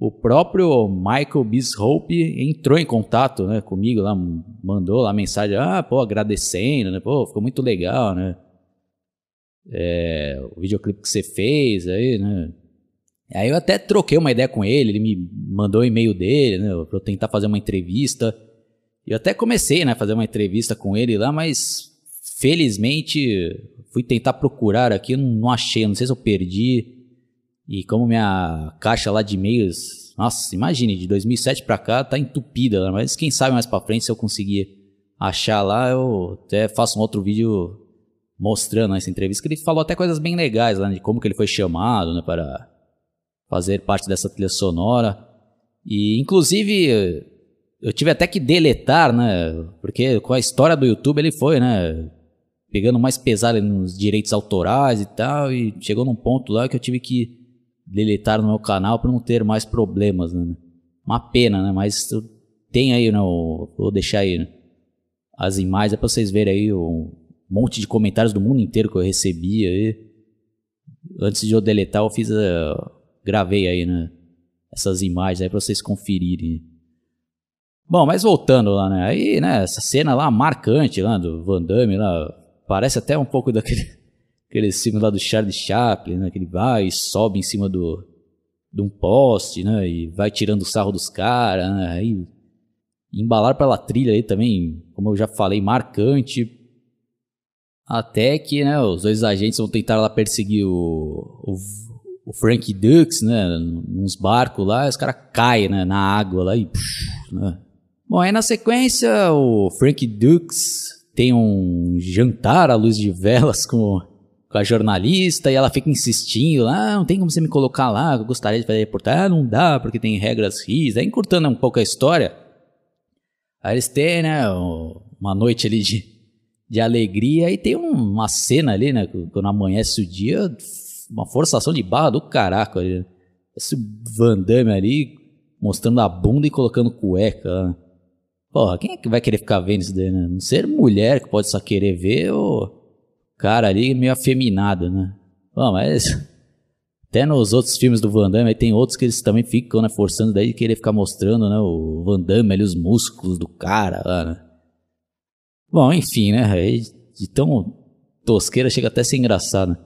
o próprio Michael Bishope entrou em contato, né, comigo lá, mandou lá mensagem, ah, pô, agradecendo, né, pô, ficou muito legal, né, é, o videoclipe que você fez aí, né? Aí eu até troquei uma ideia com ele, ele me mandou o um e-mail dele, né, pra eu tentar fazer uma entrevista. Eu até comecei, né, a fazer uma entrevista com ele lá, mas felizmente fui tentar procurar aqui, não, achei, não sei se eu perdi. E como minha caixa lá de e-mails, nossa, imagine, de 2007 para cá tá entupida, mas quem sabe mais para frente se eu conseguir achar lá, eu até faço um outro vídeo mostrando nessa entrevista que ele falou até coisas bem legais lá, de como que ele foi chamado né, para fazer parte dessa trilha sonora. E inclusive eu tive até que deletar, né? Porque com a história do YouTube ele foi, né? Pegando mais pesado nos direitos autorais e tal. E chegou num ponto lá que eu tive que deletar no meu canal para não ter mais problemas, né? Uma pena, né? Mas tem aí, né? Vou deixar aí as imagens é para vocês verem aí o, monte de comentários do mundo inteiro que eu recebi aí. Antes de eu deletar, eu fiz a, gravei aí, né? Essas imagens aí pra vocês conferirem. Bom, mas voltando lá, né? Aí, né, essa cena lá marcante lá do Van Damme lá, parece até um pouco daquele aquele filme lá do Charlie Chaplin, né? Que ele vai e sobe em cima do de um poste, né? E vai tirando o sarro dos caras, né? Aí embalar pela trilha aí também, como eu já falei, marcante. Até que, né, os dois agentes vão tentar lá perseguir o, o, o Frank Dux, né, uns barcos lá, os caras caem, né, na água lá e, psh, né, Bom, aí na sequência, o Frank Dukes tem um jantar à luz de velas com, com a jornalista e ela fica insistindo, ah, não tem como você me colocar lá, eu gostaria de fazer reportagem, ah, não dá, porque tem regras rígidas, aí encurtando um pouco a história, aí eles têm, né, uma noite ali de, de alegria e tem uma cena ali, né, quando amanhece o dia, uma forçação de barra do caraca ali, esse Van Damme ali mostrando a bunda e colocando cueca, né? Porra, quem é que vai querer ficar vendo isso daí, né? Não ser mulher que pode só querer ver o cara ali meio afeminado, né? Bom, mas até nos outros filmes do Van Damme, aí tem outros que eles também ficam, né, forçando daí querer ficar mostrando, né, o Van Damme ali, os músculos do cara lá, né? Bom, enfim, né, aí de tão tosqueira chega até a ser engraçado.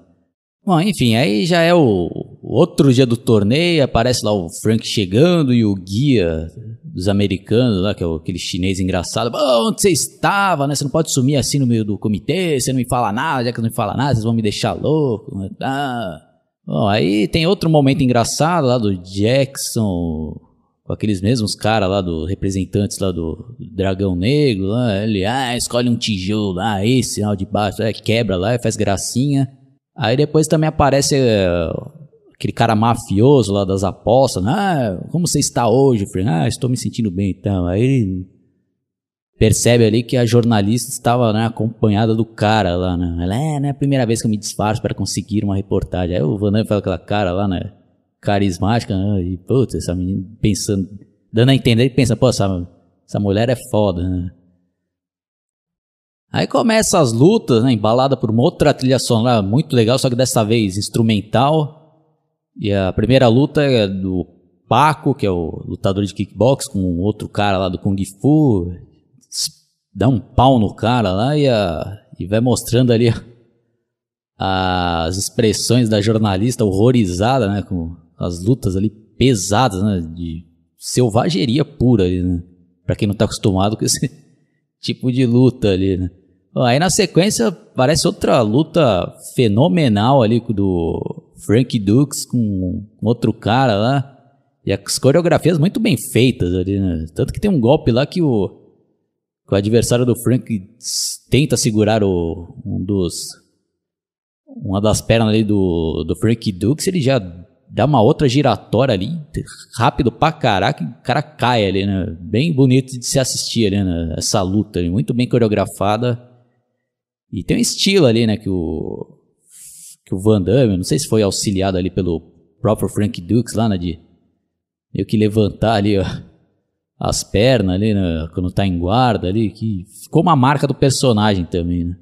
Bom, enfim, aí já é o outro dia do torneio, aparece lá o Frank chegando e o guia dos americanos lá, que é aquele chinês engraçado. onde você estava, né? Você não pode sumir assim no meio do comitê, você não me fala nada, já que não me fala nada, vocês vão me deixar louco. Né? Ah. Bom, aí tem outro momento engraçado lá do Jackson, com aqueles mesmos caras lá, do representantes lá do Dragão Negro, lá, ele, ah, escolhe um tijolo lá, esse lá de baixo, é, quebra lá faz gracinha. Aí depois também aparece uh, aquele cara mafioso lá das apostas, né? ah, como você está hoje, Frank? Ah, estou me sentindo bem então. Aí ele percebe ali que a jornalista estava né, acompanhada do cara lá, né? Ela é, né, a primeira vez que eu me disfarço para conseguir uma reportagem. Aí o Van fala aquela cara lá, né, carismática, né? E, putz, essa menina pensando, dando a entender, pensa, pô, essa, essa mulher é foda, né? Aí começa as lutas, né, embalada por uma outra trilha sonora muito legal, só que dessa vez instrumental. E a primeira luta é do Paco, que é o lutador de kickbox, com outro cara lá do Kung Fu. Dá um pau no cara lá e, a, e vai mostrando ali as expressões da jornalista horrorizada, né? Com as lutas ali pesadas, né? De selvageria pura ali, né? Pra quem não tá acostumado com esse tipo de luta ali, né? Aí na sequência parece outra luta fenomenal ali do Frank Dukes com outro cara lá. E as coreografias muito bem feitas ali, né? Tanto que tem um golpe lá que o, que o adversário do Frank tenta segurar o, um dos. Uma das pernas ali do, do Frank Dukes, ele já dá uma outra giratória ali, rápido pra caraca, o cara cai ali, né? Bem bonito de se assistir ali, né? Essa luta, muito bem coreografada. E tem um estilo ali, né? Que o, que o Van Damme, não sei se foi auxiliado ali pelo próprio Frank Dukes lá, né, de meio que levantar ali ó, as pernas ali, né, quando tá em guarda ali, que ficou uma marca do personagem também, né.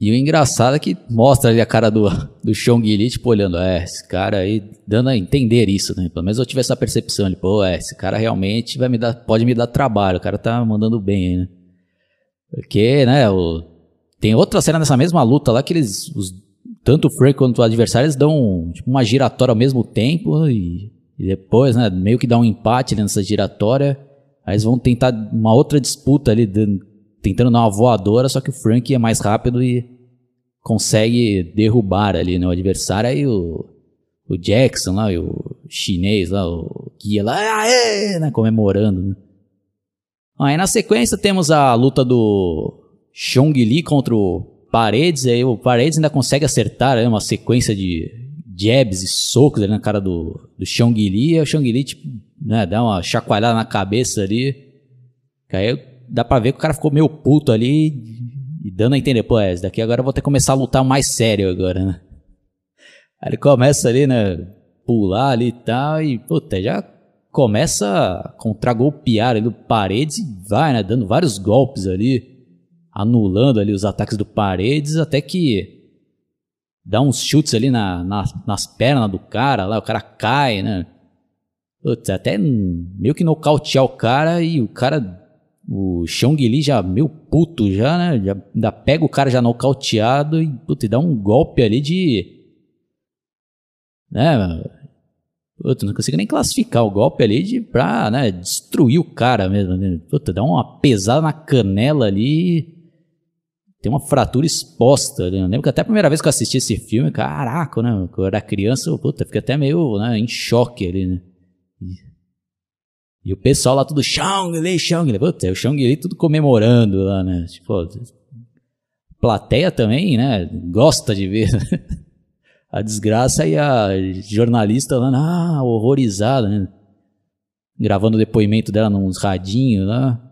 E o engraçado é que mostra ali a cara do, do Chong Li, tipo, olhando, é, esse cara aí, dando a entender isso, né? Pelo menos eu tive essa percepção, ali, pô, é, esse cara realmente vai me dar, pode me dar trabalho, o cara tá mandando bem aí, né? Porque, né, o, tem outra cena nessa mesma luta lá que eles, os tanto o Frank quanto o adversário eles dão tipo, uma giratória ao mesmo tempo e, e, depois, né, meio que dá um empate nessa giratória. Aí eles vão tentar uma outra disputa ali, tentando dar uma voadora, só que o Frank é mais rápido e consegue derrubar ali né, o adversário. Aí o, o Jackson lá, o chinês lá, o guia lá, aê, né, comemorando. Né. Aí na sequência temos a luta do Chong Li contra o Paredes, aí o Paredes ainda consegue acertar né, uma sequência de jabs e socos ali na cara do, do Xiongli, e o Xiongli, tipo, né, dá uma chacoalhada na cabeça ali, aí dá pra ver que o cara ficou meio puto ali e dando a entender, pô, é, daqui agora eu vou ter que começar a lutar mais sério agora, né. Aí ele começa ali, né, pular ali e tal, e, puta, já começa a contra-golpear ali do Paredes e vai, né, dando vários golpes ali, anulando ali os ataques do Paredes, até que dá uns chutes ali na, na, nas pernas do cara, lá o cara cai, né? Putz, até meio que nocautear o cara e o cara, o Xiong Li já meio puto já, né? Já, ainda pega o cara já nocauteado e, putz, e dá um golpe ali de... Né? Putz, não consigo nem classificar o golpe ali de, pra né, destruir o cara mesmo. Né? Dá uma pesada na canela ali tem uma fratura exposta. Né? Eu lembro que até a primeira vez que eu assisti esse filme, caraca, né? Quando eu era criança, eu, puta, fiquei até meio né, em choque ali, né? E o pessoal lá tudo Shang Li, Shang Li. Puta, o Shang Li tudo comemorando lá, né? Tipo, plateia também, né? Gosta de ver a desgraça e a jornalista lá, ah, horrorizada, né? Gravando o depoimento dela nos radinhos lá.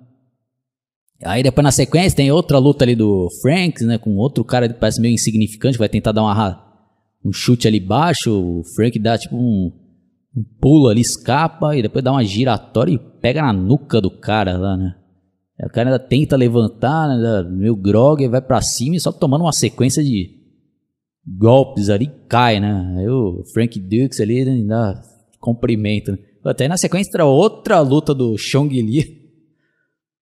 Aí depois na sequência tem outra luta ali do Frank, né? Com outro cara que parece meio insignificante, vai tentar dar uma, um chute ali baixo. O Frank dá tipo um, um pulo ali, escapa e depois dá uma giratória e pega na nuca do cara lá, né? o cara ainda tenta levantar, né? meio grog, vai para cima e só tomando uma sequência de golpes ali, cai, né? Aí o Frank Dukes ali ainda cumprimenta. Né? Até na sequência outra luta do Chong Li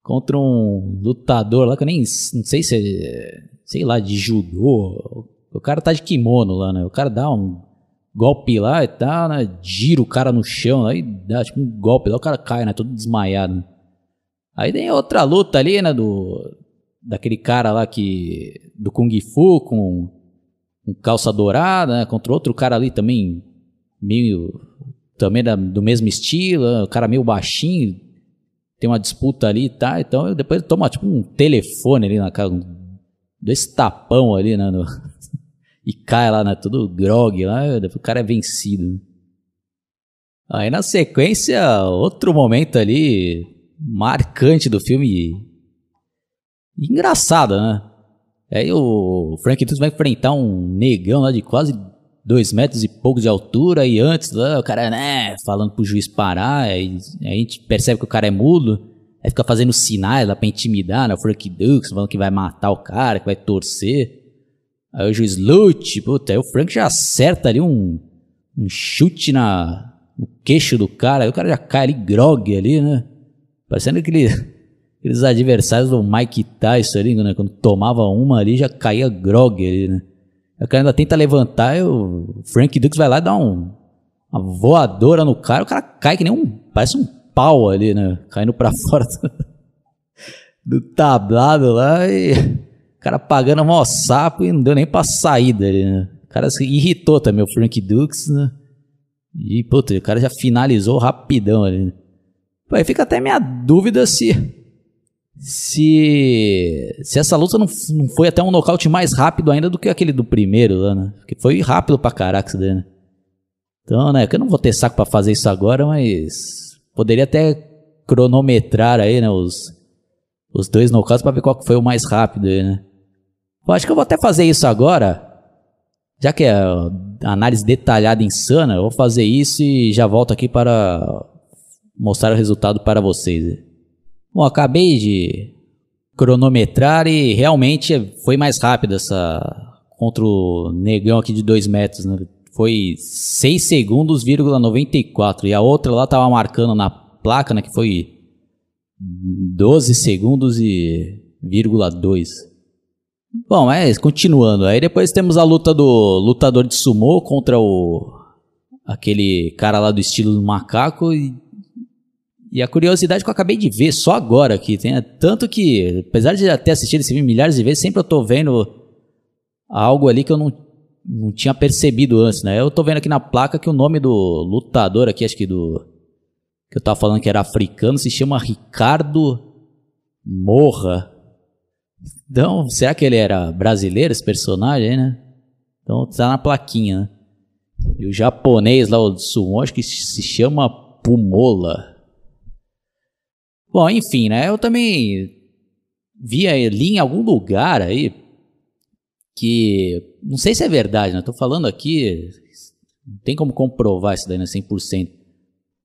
contra um lutador lá que eu nem não sei se é, sei lá, de judô. O cara tá de kimono lá, né? O cara dá um golpe lá e tal, né? Gira o cara no chão, aí dá tipo um golpe lá, o cara cai, né? Todo desmaiado. Né? Aí tem outra luta ali, né? Do, daquele cara lá que. Do Kung Fu com, com calça dourada, né? Contra outro cara ali também, meio. Também da, do mesmo estilo, o cara meio baixinho. Tem uma disputa ali e tá, então depois toma tipo um telefone ali na cara, um, dois tapão ali, né? No, e cai lá, né? Tudo grog lá, o cara é vencido. Aí na sequência, outro momento ali marcante do filme. Engraçado, né? Aí o Frank Tunes vai enfrentar um negão lá de quase dois metros e pouco de altura, e antes lá, o cara, né, falando pro juiz parar, aí, a gente percebe que o cara é mudo, aí fica fazendo sinais lá pra intimidar, né, o Frank Dukes, falando que vai matar o cara, que vai torcer. Aí o juiz lute, puta, aí o Frank já acerta ali um, um chute na, no queixo do cara, aí o cara já cai ali grog ali, né? Parecendo aquele, aqueles adversários do Mike Tyson ali, né? Quando tomava uma ali, já caía grog ali, né? O cara ainda tenta levantar e o Frank Dukes vai lá e dá um, uma voadora no cara, o cara cai que nem um. Parece um pau ali, né? Caindo pra fora do, do tablado lá e o cara pagando mó sapo e não deu nem pra saída ali, né? O cara se irritou também, o Frank Dukes, né? E, puta, o cara já finalizou rapidão ali. Né? Aí fica até minha dúvida se. Se. Se essa luta não, não foi até um nocaute mais rápido ainda do que aquele do primeiro lá, né? Porque foi rápido pra caraca isso daí, né? Então, né? Que eu não vou ter saco pra fazer isso agora, mas. Poderia até cronometrar aí, né? Os, os dois nocautes pra ver qual que foi o mais rápido aí, né? Eu acho que eu vou até fazer isso agora. Já que é análise detalhada insana, eu vou fazer isso e já volto aqui para mostrar o resultado para vocês. Bom, acabei de cronometrar e realmente foi mais rápido essa contra o negão aqui de 2 metros, né? Foi 6 segundos, 94. E a outra lá tava marcando na placa, né? Que foi 12 segundos e vírgula 2. Bom, é, continuando. Aí depois temos a luta do lutador de sumô contra o aquele cara lá do estilo do macaco e e a curiosidade que eu acabei de ver só agora aqui, tem, é tanto que, apesar de já ter assistido esse filme milhares de vezes, sempre eu tô vendo algo ali que eu não, não tinha percebido antes, né? Eu tô vendo aqui na placa que o nome do lutador aqui, acho que do. que eu tava falando que era africano, se chama Ricardo Morra. Então, será que ele era brasileiro, esse personagem, né? Então tá na plaquinha, né? E o japonês lá, o sumo, acho que se chama Pumola. Bom, enfim, né? Eu também via ali em algum lugar aí que não sei se é verdade, né? Tô falando aqui, não tem como comprovar isso daí, né? 100%.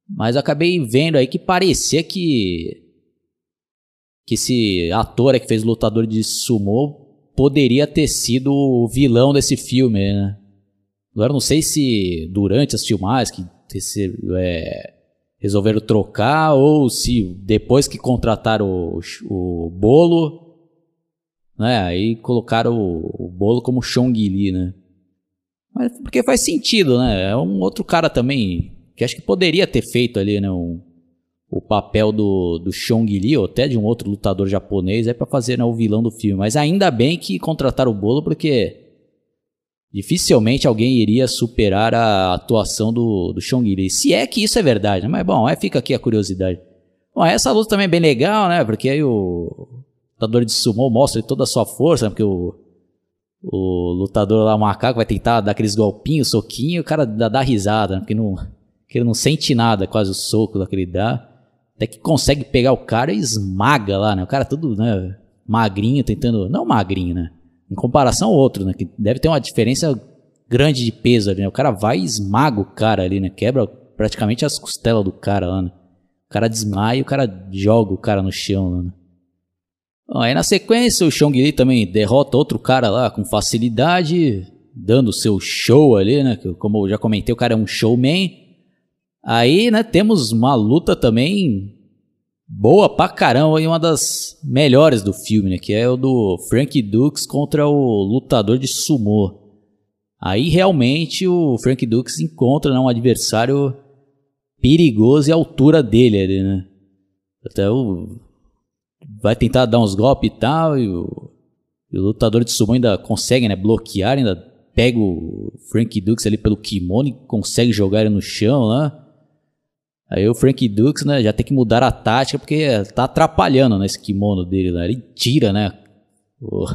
Mas acabei vendo aí que parecia que que esse ator que fez Lutador de Sumo poderia ter sido o vilão desse filme, né? Agora não sei se durante as filmagens que esse, é, resolveram trocar ou se depois que contrataram o, o bolo, né, aí colocaram o, o bolo como Chong-li, né? Mas porque faz sentido, né? É um outro cara também que acho que poderia ter feito ali, né, um, o papel do, do Chong-li ou até de um outro lutador japonês é para fazer né, o vilão do filme. Mas ainda bem que contrataram o bolo porque dificilmente alguém iria superar a atuação do, do Chong Li. Se é que isso é verdade, né? mas bom, aí fica aqui a curiosidade. Bom, essa luta também é bem legal, né? Porque aí o lutador de sumo mostra toda a sua força, né? porque o, o lutador lá, o macaco, vai tentar dar aqueles golpinhos, soquinho, o cara dá, dá risada, né? porque, não, porque ele não sente nada, quase o soco daquele dá. Até que consegue pegar o cara e esmaga lá, né? O cara tudo, né? Magrinho, tentando. Não magrinho, né? Em comparação ao outro, né? Que deve ter uma diferença grande de peso ali, né? O cara vai e esmaga o cara ali, né? Quebra praticamente as costelas do cara lá, né? O cara desmaia o cara joga o cara no chão, né? Bom, aí na sequência o Chong Li também derrota outro cara lá com facilidade, dando seu show ali, né? Como eu já comentei, o cara é um showman. Aí, né, temos uma luta também boa pra caramba e uma das melhores do filme, né? Que é o do Frank Dukes contra o lutador de sumô. Aí realmente o Frank Dukes encontra né, um adversário perigoso e a altura dele ali, né? Até o... vai tentar dar uns golpes e tal, e o, e o lutador de sumo ainda consegue né, bloquear, ainda pega o Frank Dukes ali pelo kimono e consegue jogar ele no chão lá. Aí o Frank Dukes, né, já tem que mudar a tática porque tá atrapalhando né, kimono dele lá. Ele tira, né, o,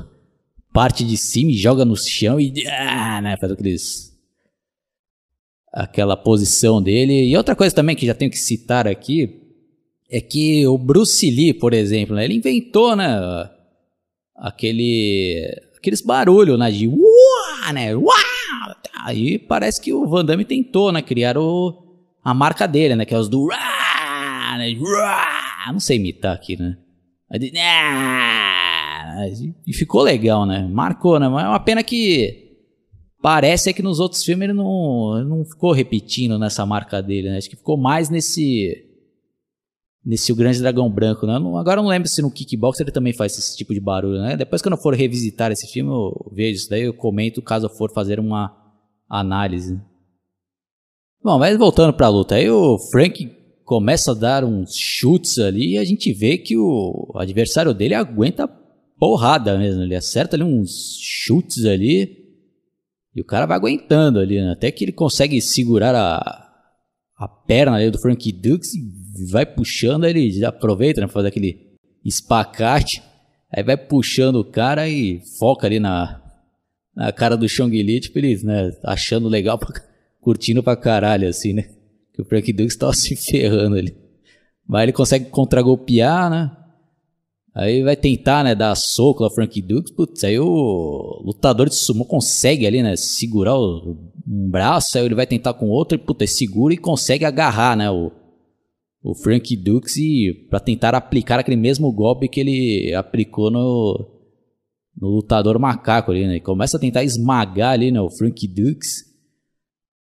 parte de cima e joga no chão e ah, né, faz aqueles aquela posição dele. E outra coisa também que já tenho que citar aqui é que o Bruce Lee, por exemplo, né, ele inventou, né, aquele aqueles barulhos, né, de uá, né, uá. Aí parece que o Van Damme tentou, né, criar o a marca dele, né? Que é os do. Né, não sei imitar aqui, né? E ficou legal, né? Marcou, né? Mas é uma pena que. Parece que nos outros filmes ele não, não ficou repetindo nessa marca dele, né? Acho que ficou mais nesse. Nesse O Grande Dragão Branco, né? Agora eu não lembro se no Kickbox ele também faz esse tipo de barulho, né? Depois que eu não for revisitar esse filme, eu vejo isso daí, eu comento caso eu for fazer uma análise. Bom, mas voltando pra luta, aí o Frank começa a dar uns chutes ali e a gente vê que o adversário dele aguenta porrada mesmo. Ele acerta ali uns chutes ali e o cara vai aguentando ali, né? até que ele consegue segurar a, a perna ali do Frank Dux e vai puxando, ele aproveita, né, fazer aquele espacate, aí vai puxando o cara e foca ali na, na cara do Chong Li, tipo, ele, né, achando legal pra curtindo pra caralho, assim, né? Que o Frank Dukes tava se ferrando ali. Mas ele consegue contragolpear, né? Aí vai tentar, né, dar soco ao Frank Dukes. Putz, aí o lutador de sumo consegue ali, né, segurar o, um braço, aí ele vai tentar com outro e, putz, segura e consegue agarrar, né, o, o Frank Dukes e para tentar aplicar aquele mesmo golpe que ele aplicou no, no lutador macaco ali, né? E começa a tentar esmagar ali, né, o Frank Dukes.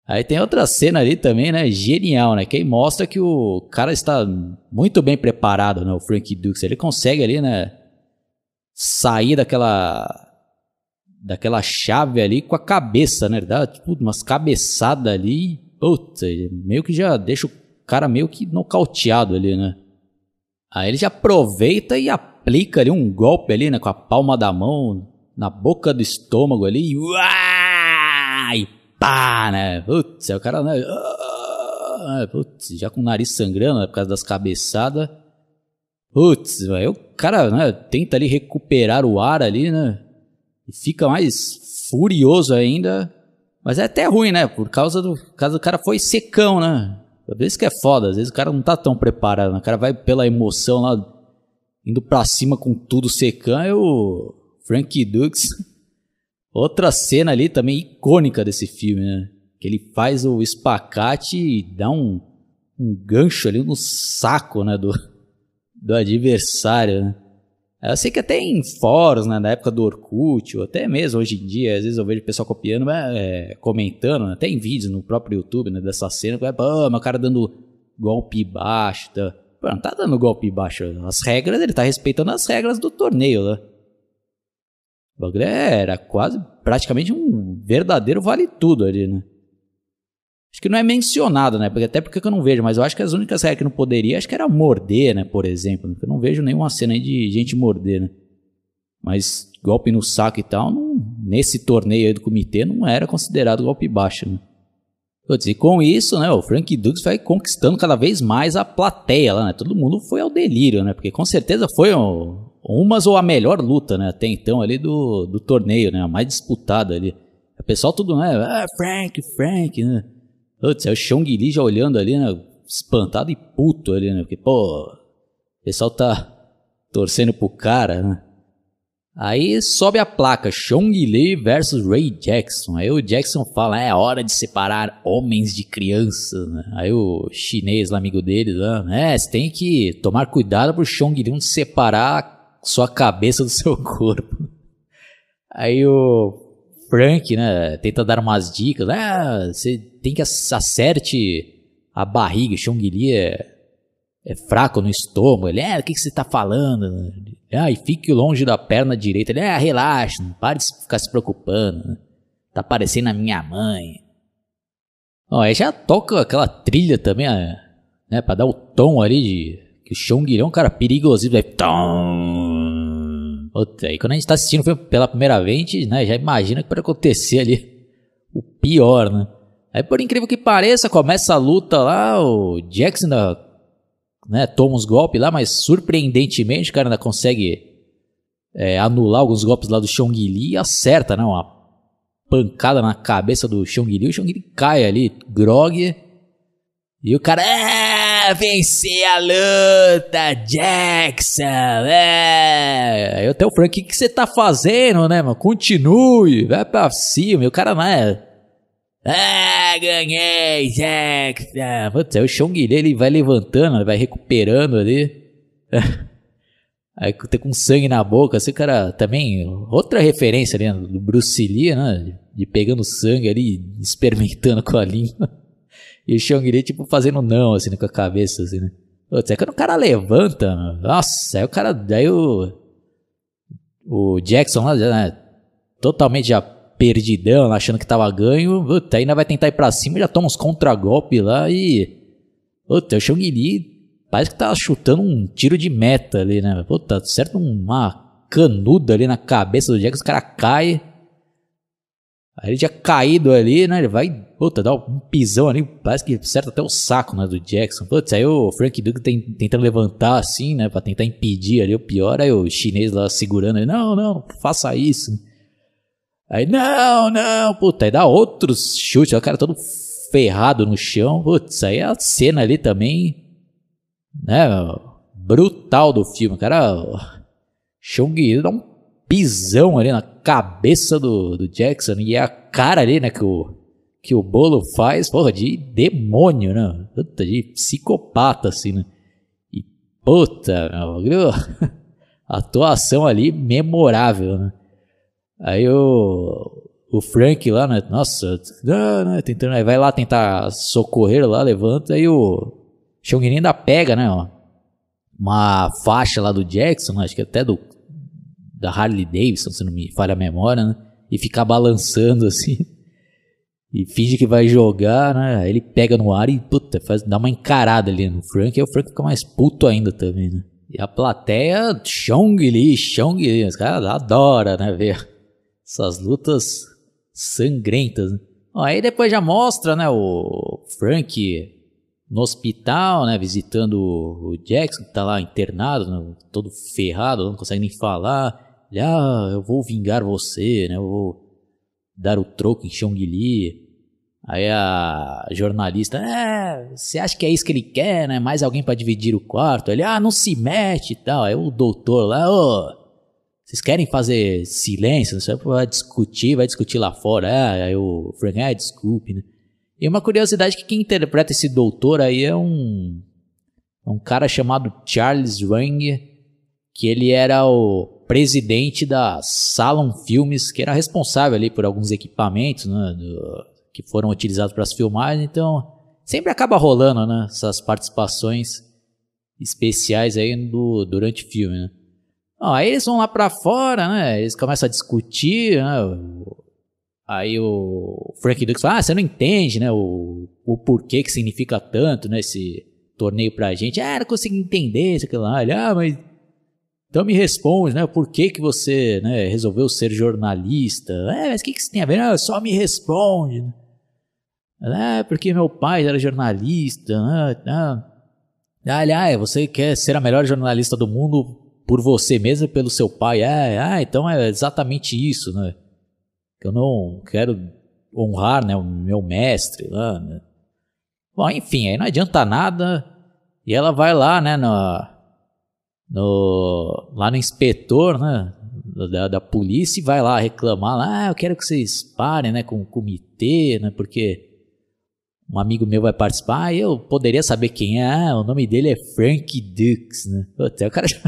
Aí tem outra cena ali também, né? Genial, né? Que aí mostra que o cara está muito bem preparado, né? O Frank Dukes. Ele consegue ali, né? Sair daquela. Daquela chave ali com a cabeça, né? Ele dá tipo umas cabeçadas ali. Putz, meio que já deixa o cara meio que nocauteado ali, né? Aí ele já aproveita e aplica ali um golpe ali, né? Com a palma da mão na boca do estômago ali. E pá, né? Putz, é o cara, né? Ah, putz, já com o nariz sangrando né, por causa das cabeçadas. Putz, aí o cara né, tenta ali recuperar o ar ali, né? E fica mais furioso ainda. Mas é até ruim, né? Por causa do. Caso o cara foi secão, né? Às vezes que é foda, às vezes o cara não tá tão preparado. Né? O cara vai pela emoção lá, indo pra cima com tudo secão, e o Frank Dukes Outra cena ali também icônica desse filme, né? Que ele faz o espacate e dá um, um gancho ali no saco, né? Do, do adversário, né? Eu sei que até em fóruns, né, na época do Orkut, ou até mesmo hoje em dia, às vezes eu vejo o pessoal copiando, é, comentando, né, até em vídeos no próprio YouTube, né, dessa cena, é, pô, meu cara dando golpe baixo, tá? Pô, não tá dando golpe baixo, as regras, ele tá respeitando as regras do torneio, né? O bagulho era quase, praticamente um verdadeiro vale tudo ali, né? Acho que não é mencionado, né? Porque, até porque eu não vejo, mas eu acho que as únicas regras que não poderia, acho que era morder, né? Por exemplo. Eu não vejo nenhuma cena aí de gente morder, né? Mas golpe no saco e tal, não, nesse torneio aí do comitê não era considerado golpe baixo, né? Putz, e com isso, né, o Frank Dux vai conquistando cada vez mais a plateia lá, né? Todo mundo foi ao delírio, né? Porque com certeza foi um, umas ou a melhor luta, né? Até então ali do, do torneio, né? A mais disputada ali. O pessoal tudo, né? Ah, Frank, Frank, né? Putz, é o Chong Li já olhando ali, né? Espantado e puto ali, né? Porque, pô, o pessoal tá torcendo pro cara, né? Aí sobe a placa Chong Li versus Ray Jackson. Aí o Jackson fala: é hora de separar homens de crianças. Né? Aí o chinês, lá, amigo dele, lá, é, você tem que tomar cuidado pro Chong Li não separar sua cabeça do seu corpo. Aí o Frank, né, tenta dar umas dicas. Ah, você tem que acerte a barriga. Chong Li é é fraco no estômago. Ele, é, o que, você tá falando? Ah, e fique longe da perna direita. Ele, é, relaxa, não pare de ficar se preocupando. Tá parecendo a minha mãe. Ó, aí já toca aquela trilha também, né, pra dar o tom ali de... Que o Chong é um cara perigosinho, vai... Puta, aí quando a gente tá assistindo pela primeira vez, né, já imagina que pode acontecer ali o pior, né? Aí por incrível que pareça, começa a luta lá, o Jackson da né, toma uns golpes lá, mas surpreendentemente o cara ainda consegue é, anular alguns golpes lá do Xiong Li e acerta, né, uma pancada na cabeça do Xiong Li. O Xiong Li cai ali, grog, e o cara, é, vencer a luta, Jackson, é. Aí até o Frank, o que, você tá fazendo, né, mano? Continue, vai pra cima. E o cara, né, ah, ganhei, Jackson. Putz, aí o Chong ele vai levantando, ele vai recuperando ali. Aí tá com sangue na boca, assim, cara, também, outra referência ali, né, do Bruce Lee, né, de pegando sangue ali, experimentando com a língua. E o Chong Li, tipo, fazendo não, assim, né, com a cabeça, assim, né. Putz, aí quando o cara levanta, nossa, aí o cara, daí o, o Jackson lá, né, totalmente já perdidão, achando que tava ganho, puta, ainda vai tentar ir pra cima, já toma uns contragolpes lá e. Puta, o Xiong Li parece que tá chutando um tiro de meta ali, né? Puta, certo uma canuda ali na cabeça do Jack, os cara cai. Aí ele já caído ali, né? Ele vai, puta, dar um pisão ali, parece que acerta até o saco, né, do Jackson. Putz, aí o Frank Duke tem, tentando levantar assim, né, pra tentar impedir ali o pior, aí o chinês lá segurando ele, não, não, faça isso. Aí, não, não, puta, aí dá outros chutes, o cara todo ferrado no chão, putz, aí a cena ali também, né, brutal do filme, o cara, Chong dá um pisão ali na cabeça do, do Jackson, e é a cara ali, né, que o, que o Bolo faz, porra, de demônio, né, puta, de psicopata, assim, né, e puta, meu, atuação ali memorável, né. Aí o, o Frank lá, né? Nossa, não, não, tentando, aí vai lá tentar socorrer lá, levanta, aí o Chong ainda pega, né? Ó, uma faixa lá do Jackson, acho que até do da Harley Davidson, se não me falha a memória, né? E ficar balançando assim. E finge que vai jogar, né? Ele pega no ar e puta, faz, dá uma encarada ali no Frank, e o Frank fica mais puto ainda também, né? E a plateia, Chong Li, Chong Li, os caras adoram, né? Ver essas lutas sangrentas. Né? Aí depois já mostra, né, o Frank no hospital, né, visitando o Jackson, que tá lá internado, né, todo ferrado, não consegue nem falar. Ele, ah, eu vou vingar você, né, eu vou dar o troco em Chong Li. Aí a jornalista, é, você acha que é isso que ele quer, né? Mais alguém para dividir o quarto? Ele, ah, não se mete e tal. Aí o doutor lá, ô, oh, vocês querem fazer silêncio? Você vai discutir, vai discutir lá fora. Ah, aí o Frank, ah, desculpe, né? E uma curiosidade que quem interpreta esse doutor aí é um, é um cara chamado Charles Wang, que ele era o presidente da Salon Filmes, que era responsável ali por alguns equipamentos né, do, que foram utilizados para as filmagens. Então, sempre acaba rolando né, essas participações especiais aí do, durante o filme, né? aí eles vão lá para fora, né? Eles começam a discutir, né? Aí o Frank Dux fala, ah, você não entende, né? O, o porquê que significa tanto, né? Esse torneio pra gente. Ah, não consigo entender isso, lá. Ele, ah, mas... Então me responde, né? Por que que você né, resolveu ser jornalista? É, mas o que que isso tem a ver? Ah, só me responde. É, porque meu pai era jornalista. Ah, ah. Aliás, você quer ser a melhor jornalista do mundo por você mesmo pelo seu pai. É, ah, então é exatamente isso, né? Eu não quero honrar né, o meu mestre lá, né? Bom, enfim, aí não adianta nada. E ela vai lá, né, no, no, lá no inspetor, né, da, da polícia e vai lá reclamar ah, eu quero que vocês parem, né, com o comitê, né, porque um amigo meu vai participar, eu poderia saber quem é, ah, o nome dele é Frank Dux, né, Putz, o cara já,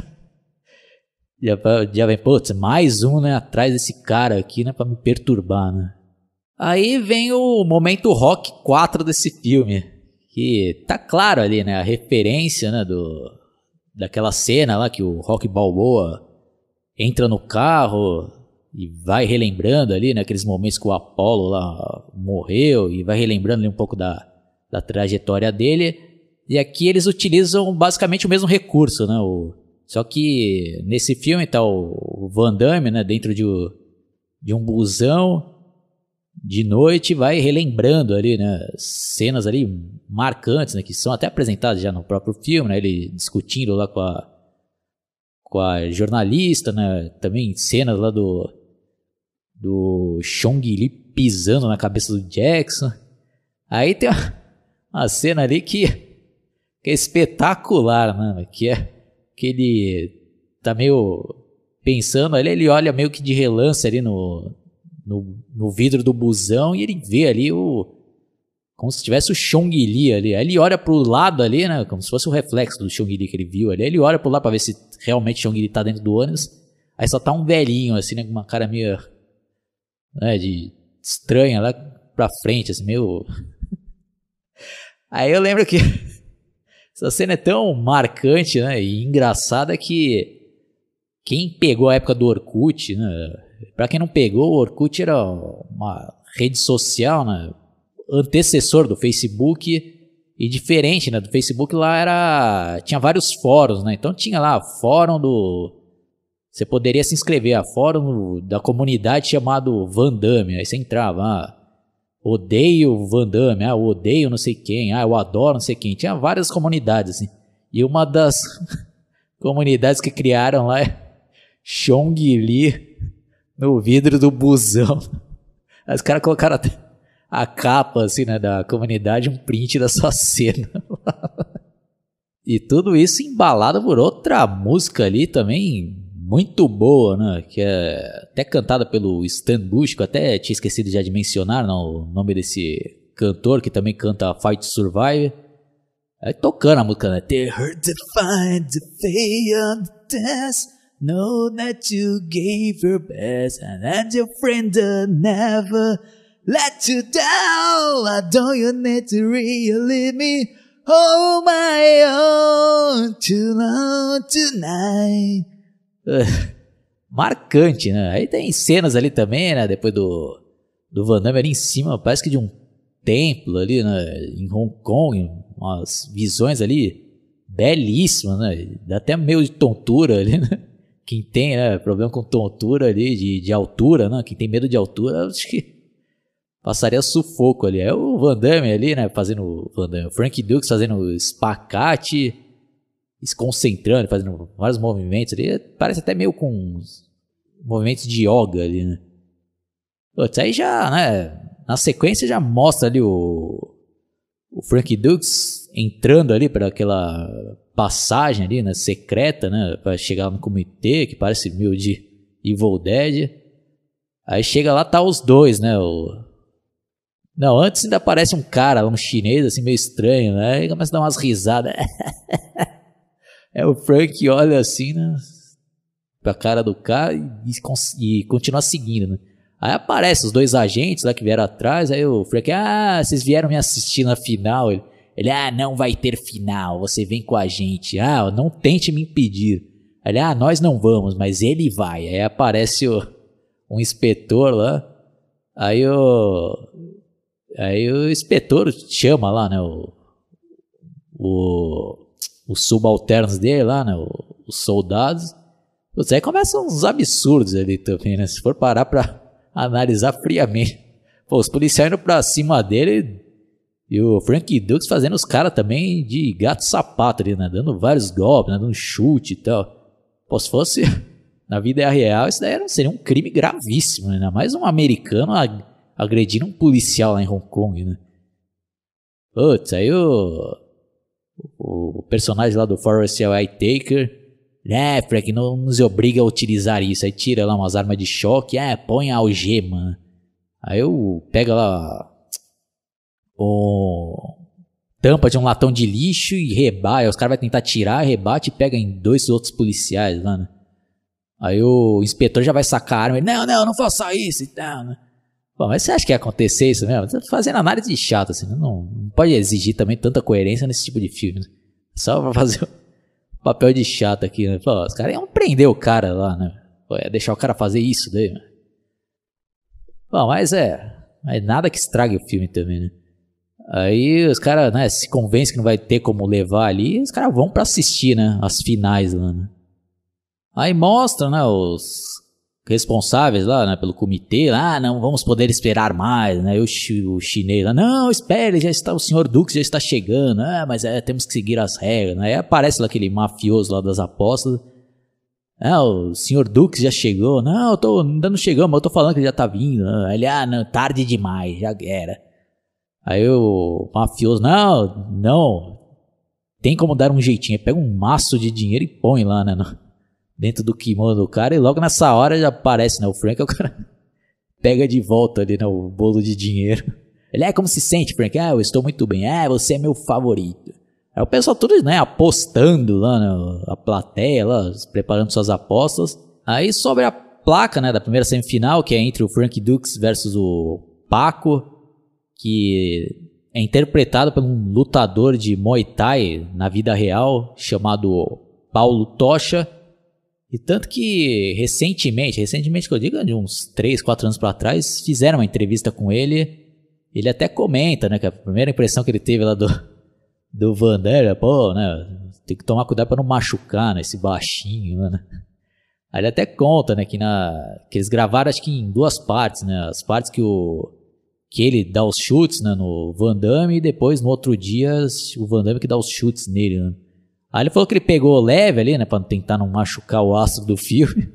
já, já vem, putz, mais um, né, atrás desse cara aqui, né, pra me perturbar, né. Aí vem o momento rock 4 desse filme, que tá claro ali, né, a referência, né, do, daquela cena lá que o Rock Balboa entra no carro e vai relembrando ali, naqueles né, momentos que o Apollo lá morreu e vai relembrando ali um pouco da, da trajetória dele. E aqui eles utilizam basicamente o mesmo recurso, né? O, só que nesse filme tá o Van Damme, né? Dentro de, de um busão de noite vai relembrando ali, né? Cenas ali marcantes, né? Que são até apresentadas já no próprio filme, né? Ele discutindo lá com a com a jornalista, né? Também cenas lá do do Chong Li pisando na cabeça do Jackson. Aí tem uma, uma cena ali que, que é espetacular, né? Que é que ele tá meio pensando ali, ele olha meio que de relance ali no, no, no vidro do busão e ele vê ali o como se tivesse o Chong Li ali. Aí ele olha pro lado ali, né? Como se fosse o reflexo do Chong Li que ele viu ali. Aí ele olha pro lado pra ver se realmente Chong Li tá dentro do ônibus. Aí só tá um velhinho, assim, né? Com uma cara meio. Né, de estranha lá pra frente, assim, meio. Aí eu lembro que. Essa cena é tão marcante, né? E engraçada que. Quem pegou a época do Orkut, né? Pra quem não pegou, o Orkut era uma rede social, né? antecessor do Facebook e diferente, né? Do Facebook lá era tinha vários fóruns, né? Então tinha lá fórum do você poderia se inscrever a fórum da comunidade chamado Vandame, aí você entrava, ah, odeio Vandame, ah, odeio não sei quem, ah, eu adoro não sei quem. Tinha várias comunidades assim. E uma das comunidades que criaram lá é Chong Li no vidro do busão. Os caras colocaram até a capa assim, né, da comunidade, um print da sua cena. e tudo isso embalado por outra música ali também muito boa, né? Que é até cantada pelo Stan Bush, que eu até tinha esquecido já de mencionar não, o nome desse cantor que também canta Fight to Survive. Aí tocando a música, né? They heard to find the on the dance. Know that you gave your best and that your friend never let you down. I don't you need to really me. Oh my own, too long tonight. marcante, né? Aí tem cenas ali também, né? Depois do, do Van Damme ali em cima, parece que de um templo ali, né? Em Hong Kong, umas visões ali belíssimas, né? Dá até meio de tontura ali, né? Quem tem né, problema com tontura ali, de, de altura, né? Quem tem medo de altura, acho que passaria sufoco ali. É o Van Damme ali, né? Fazendo. Van Damme, Frank Dukes fazendo espacate, se concentrando, fazendo vários movimentos ali. Parece até meio com movimentos de yoga ali, né? Putz, aí já, né? Na sequência já mostra ali o. O Frank Dukes entrando ali para aquela passagem ali, né? Secreta, né? Pra chegar no comitê, que parece meio de Evil Dead. Aí chega lá, tá os dois, né? O não, antes ainda aparece um cara, um chinês, assim, meio estranho, né? E começa a dar umas risadas. é o Frank olha assim, né? Pra cara do cara e, e, e continua seguindo, né? Aí aparece os dois agentes lá que vieram atrás, aí o Frank, ah, vocês vieram me assistir na final. Ele, ele, ah, não vai ter final, você vem com a gente. Ah, não tente me impedir. Ele, ah, nós não vamos, mas ele vai. Aí aparece o, um inspetor lá, aí o, Aí o inspetor chama lá, né? O, o, os subalternos dele lá, né? Os soldados. Putz, aí começam uns absurdos ali também, né? Se for parar pra analisar friamente. Pô, os policiais indo pra cima dele, E o Frank Dux fazendo os caras também de gato sapato ali, né? Dando vários golpes, né? dando chute e tal. Pô, se fosse na vida real, isso daí seria um crime gravíssimo, né? Mais um americano agredindo um policial lá em Hong Kong, né? Putz, aí o, o personagem lá do Forrest Whitaker é, Frank, não nos obriga a utilizar isso. Aí tira lá umas armas de choque, é, põe a algema. Aí eu pego lá o tampa de um latão de lixo e rebate. Os caras vão tentar tirar, rebate e pega em dois outros policiais lá, né? Aí o inspetor já vai sacar a arma. Ele, não, não, não faça isso e tal, né? Bom, mas você acha que ia acontecer isso mesmo? Tá fazendo análise chata, assim, né? não, não pode exigir também tanta coerência nesse tipo de filme. Né? Só pra fazer o papel de chato aqui, né? Pô, os caras iam prender o cara lá, né? Pô, ia deixar o cara fazer isso daí, né? Bom, mas é. Mas nada que estrague o filme também, né? Aí os caras, né, se convencem que não vai ter como levar ali, os caras vão para assistir, né, as finais lá, né? Aí mostra, né, os responsáveis lá, né, pelo comitê, ah, não vamos poder esperar mais, né, o, o chinês lá, não, espere, já está, o senhor Dux já está chegando, ah, mas é, temos que seguir as regras, né? aí aparece lá aquele mafioso lá das apostas, ah, o senhor Dux já chegou, não, eu tô, ainda não chegamos, eu tô falando que ele já tá vindo, né? ele, ah, não, tarde demais, já era. Aí o mafioso, não, não, tem como dar um jeitinho. Pega um maço de dinheiro e põe lá, né? Dentro do kimono do cara. E logo nessa hora já aparece, né? O Frank, o cara pega de volta ali, né? O bolo de dinheiro. Ele é como se sente, Frank? Ah, eu estou muito bem. Ah, você é meu favorito. Aí o pessoal tudo, né? Apostando lá, né? A plateia lá, preparando suas apostas. Aí sobre a placa, né? Da primeira semifinal, que é entre o Frank Dukes versus o Paco que é interpretado por um lutador de Muay Thai na vida real chamado Paulo Tocha. E tanto que recentemente, recentemente que eu digo, de uns 3, 4 anos para trás, fizeram uma entrevista com ele. Ele até comenta, né, que a primeira impressão que ele teve lá do, do Vander, pô, né, tem que tomar cuidado para não machucar, né, esse baixinho, né. Aí ele até conta, né, que, na, que eles gravaram acho que em duas partes, né, as partes que o que ele dá os chutes né, no Van Damme e depois no outro dia o Van Damme que dá os chutes nele. Né? Aí ele falou que ele pegou leve ali, né, para tentar não machucar o astro do filme.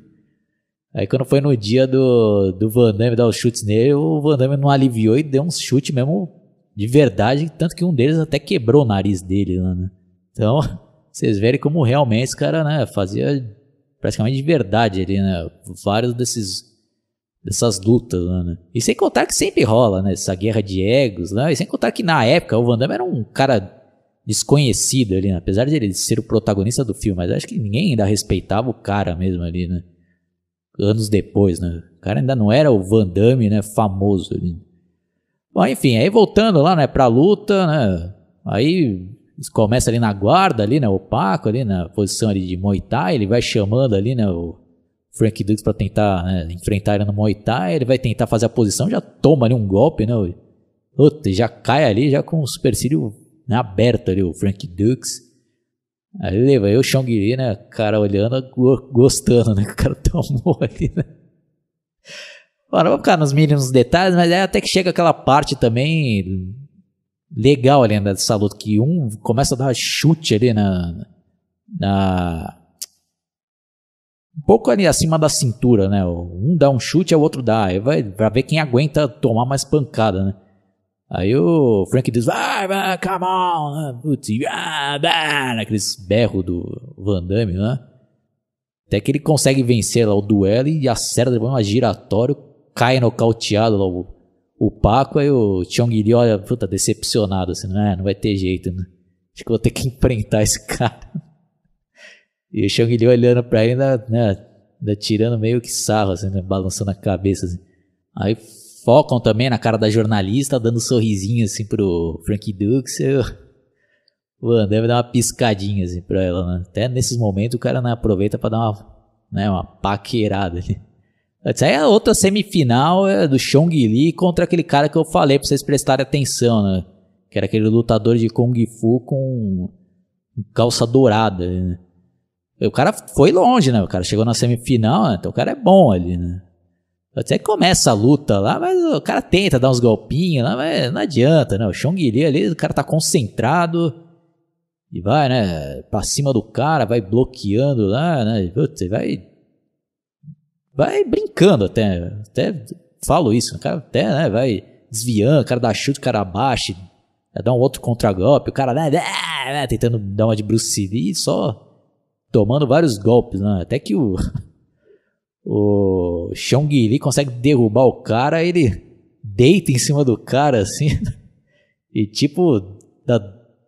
Aí quando foi no dia do, do Van Damme dar os chutes nele, o Van Damme não aliviou e deu uns chutes mesmo de verdade, tanto que um deles até quebrou o nariz dele, né? Então, vocês verem como realmente esse cara, né, fazia praticamente de verdade ali, né? Vários desses dessas lutas lá, né? E sem contar que sempre rola, né? Essa guerra de egos lá. E sem contar que na época o Van Damme era um cara desconhecido ali, né? Apesar de ele ser o protagonista do filme, mas acho que ninguém ainda respeitava o cara mesmo ali, né? Anos depois, né? O cara ainda não era o Van Damme, né? Famoso ali. Bom, enfim, aí voltando lá, né? Pra luta, né? Aí começa ali na guarda ali, né? O Paco ali na posição ali de Muay Thai, ele vai chamando ali, né? O Frank Dux para tentar né, enfrentar ele no Muay Thai, ele vai tentar fazer a posição, já toma ali um golpe, né? Puta, já cai ali, já com o supercílio né, aberto ali, o Frank Dux. Aí leva o Chong né? Cara olhando, gostando, né? Que o cara tomou ali, né? Vou ficar nos mínimos detalhes, mas é até que chega aquela parte também legal ali né, dessa luta, que um começa a dar chute ali na, na um pouco ali acima da cintura, né? Um dá um chute, o outro dá. Aí vai, vai ver quem aguenta tomar mais pancada, né? Aí o Frank diz, vai, come on, né? putz, ah, bah, aqueles berros do Van Damme, né? Até que ele consegue vencer lá o duelo e acerta depois uma giratória, cai nocauteado lá o, o Paco, aí o Chong Li olha, puta, decepcionado, assim, né? Não vai ter jeito, né? Acho que vou ter que enfrentar esse cara. E o Shang Li olhando pra ele, ainda, né, ainda tirando meio que sarro, assim, né, balançando a cabeça. Assim. Aí focam também na cara da jornalista, dando um sorrisinho assim pro Frank. O André dar uma piscadinha assim pra ela, né? Até nesses momentos o cara né, aproveita pra dar uma, né, uma paquerada ali. Essa aí é a outra semifinal é do Chong Li contra aquele cara que eu falei pra vocês prestarem atenção, né? Que era aquele lutador de Kung Fu com calça dourada, né? O cara foi longe, né? O cara chegou na semifinal, né? então o cara é bom ali, né? Até começa a luta lá, mas o cara tenta dar uns golpinhos lá, mas não adianta, né? O Chong Li ali, o cara tá concentrado e vai, né, pra cima do cara, vai bloqueando lá, né? Putz, vai. Vai brincando até. Até falo isso, o cara até, né, vai desviando, o cara dá chute, o cara abaixa, dá um outro contragolpe, o cara, né, né, tentando dar uma de Bruce Lee, só tomando vários golpes, né? Até que o. o Xiong Li consegue derrubar o cara, ele deita em cima do cara assim, e tipo, dá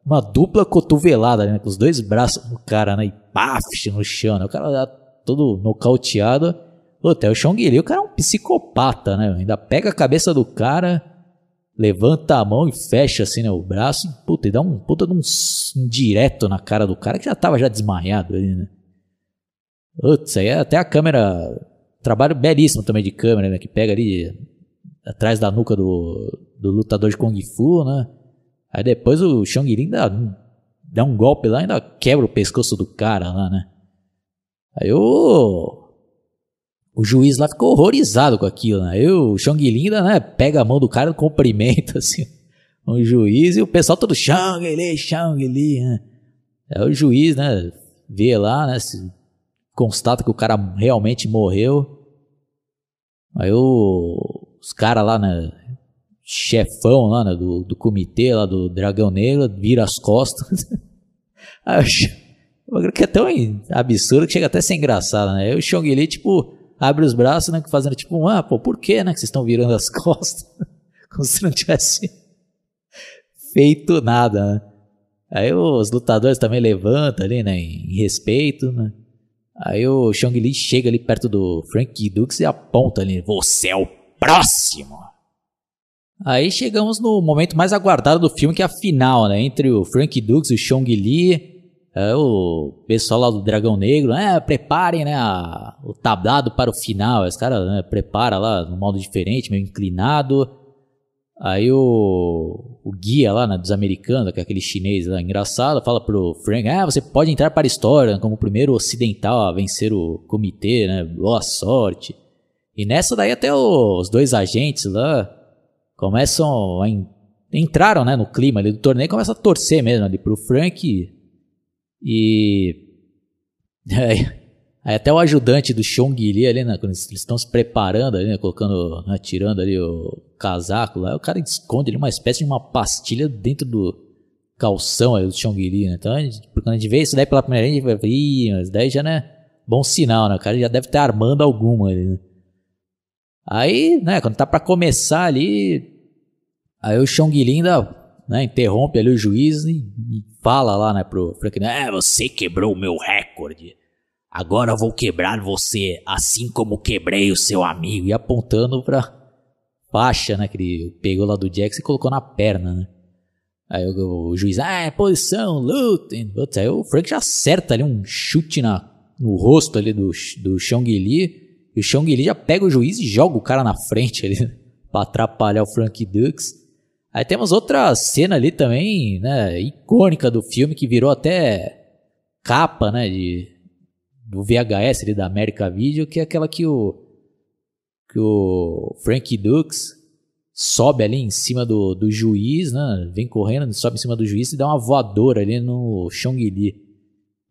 uma dupla cotovelada, né, com os dois braços no cara, né, e paf, no chão, né, o cara dá todo nocauteado. Puta, é o Xiong Li, o cara é um psicopata, né, ainda pega a cabeça do cara, levanta a mão e fecha assim, né, o braço, puta, e dá um puta de um, direto na cara do cara que já tava já desmaiado ali, né. Putz, aí até a câmera. Trabalho belíssimo também de câmera, né? Que pega ali atrás da nuca do, do lutador de Kung Fu, né? Aí depois o Lin dá, dá um golpe lá e ainda quebra o pescoço do cara lá, né? Aí o, o juiz lá ficou horrorizado com aquilo, né? Aí o Xiong Lin ainda, né, pega a mão do cara e cumprimenta, assim, o juiz e o pessoal todo Xiong Li, Xiong Li, né? Aí o juiz, né, vê lá, né, se constata que o cara realmente morreu. Aí o, os caras lá, né, chefão lá né, do, do comitê lá do Dragão Negro, vira as costas. Aí, que é tão absurdo que chega até a ser engraçado, né? Aí o Xiong Li, tipo, abre os braços, né, fazendo tipo, ah, pô, por que, né, que vocês estão virando as costas? Como se não tivesse feito nada, né? Aí os lutadores também levantam ali, né, em respeito, né? Aí o Xiong Li chega ali perto do Frank Dux e aponta ali: Você é o próximo! Aí chegamos no momento mais aguardado do filme, que é a final, né? Entre o Frank Dux e o Xiong Li. É, o pessoal lá do Dragão Negro, é, preparem né, a, o tablado para o final. Os caras né, preparam lá no modo diferente, meio inclinado. Aí o, o guia lá né, dos americanos, que é aquele chinês lá engraçado, fala pro Frank: Ah, você pode entrar para a história como o primeiro ocidental a vencer o comitê, né? Boa sorte. E nessa daí até os dois agentes lá começam a en entraram né, no clima ali do torneio e começam a torcer mesmo ali pro Frank. E. Aí até o ajudante do Xiong Li ali, né, quando eles estão se preparando ali, né, colocando, né, tirando ali o casaco lá, o cara esconde ali uma espécie de uma pastilha dentro do calção do Xiong Li, né? Então, a quando a gente vê isso daí pela primeira vez, a gente vai, ih, mas daí já não é bom sinal, né? O cara já deve estar armando alguma ali, né? Aí, né, quando tá para começar ali, aí o Xiong Li ainda né, interrompe ali o juiz e, fala lá, né, pro Frank, é, você quebrou o meu recorde. Agora vou quebrar você, assim como quebrei o seu amigo. E apontando pra faixa, né? Que ele pegou lá do Jax e colocou na perna, né? Aí o, o juiz, ah, é posição. Putz, aí o Frank já acerta ali um chute na, no rosto ali do, do Xiong Li. E o Xiong Li já pega o juiz e joga o cara na frente ali, né, pra atrapalhar o Frank Dux. Aí temos outra cena ali também, né, icônica do filme, que virou até capa, né, de, do VHS ali da América Video, que é aquela que o que o Frank Dux sobe ali em cima do, do juiz, né? Vem correndo, sobe em cima do juiz e dá uma voadora ali no Xiong Li.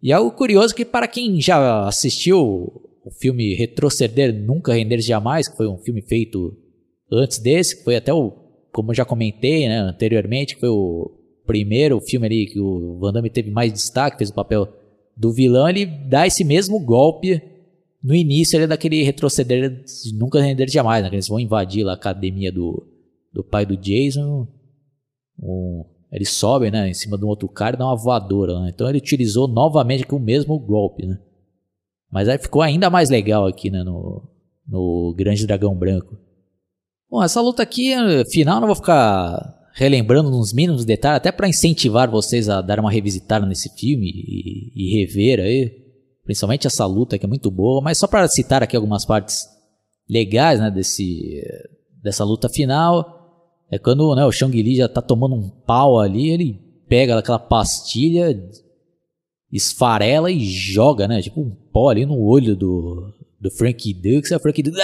E algo curioso que para quem já assistiu o filme Retroceder Nunca Render Jamais, que foi um filme feito antes desse, que foi até o, como eu já comentei né, anteriormente, foi o primeiro filme ali que o Van Damme teve mais destaque, fez o papel do vilão, ele dá esse mesmo golpe no início ele daquele retroceder de nunca render jamais, né? Eles vão invadir lá a academia do, do pai do Jason. Um, eles sobem, né, em cima de um outro cara e dá uma voadora, né? Então ele utilizou novamente o mesmo golpe, né? Mas aí ficou ainda mais legal aqui, né, no, no Grande Dragão Branco. Bom, essa luta aqui, final, não vou ficar relembrando uns mínimos detalhes, até para incentivar vocês a dar uma revisitada nesse filme e, e, rever aí, principalmente essa luta que é muito boa, mas só para citar aqui algumas partes legais, né, desse dessa luta final, é quando, né, o Shang Li já tá tomando um pau ali, ele pega aquela pastilha, esfarela e joga, né, tipo um pó ali no olho do do Frank Dux, e o Frank Dux!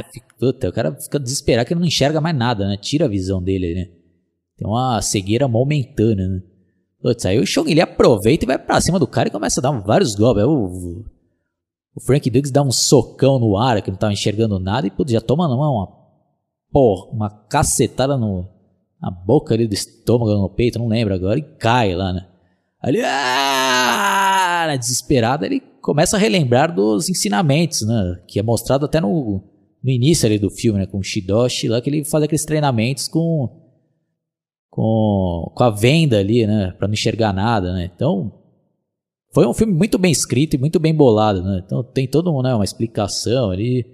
Ah, puta, o cara fica desesperado que ele não enxerga mais nada, né? Tira a visão dele, né? Tem uma cegueira momentânea, né? Putz, aí o Chong Li aproveita e vai pra cima do cara e começa a dar vários golpes. O, o Frank Dukes dá um socão no ar que não tava enxergando nada e putz, já toma uma, uma porra, uma cacetada no, na boca ali do estômago, no peito, não lembro agora, e cai lá, né? Ali, ah, desesperado, ele começa a relembrar dos ensinamentos, né? Que é mostrado até no, no início ali do filme, né? Com o Shidoshi lá, que ele faz aqueles treinamentos com, com, com a venda ali, né? Pra não enxergar nada, né? Então, foi um filme muito bem escrito e muito bem bolado, né? Então tem toda né, uma explicação ali.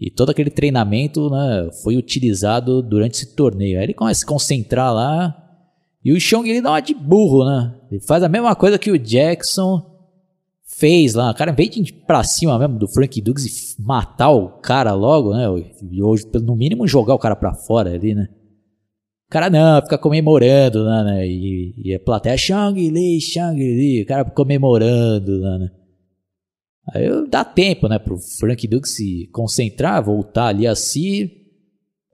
E todo aquele treinamento né, foi utilizado durante esse torneio. Aí ele começa a se concentrar lá e o Xiong ele dá uma de burro, né? Ele faz a mesma coisa que o Jackson fez lá. O cara, ir pra cima mesmo do Frank Dukes e matar o cara logo, né? E hoje, no mínimo, jogar o cara pra fora ali, né? O cara não, fica comemorando lá, né? E, e a plateia, Shang-Li, Shang-Li, o cara comemorando lá, né? Aí dá tempo, né, pro Frank Dukes se concentrar, voltar ali assim.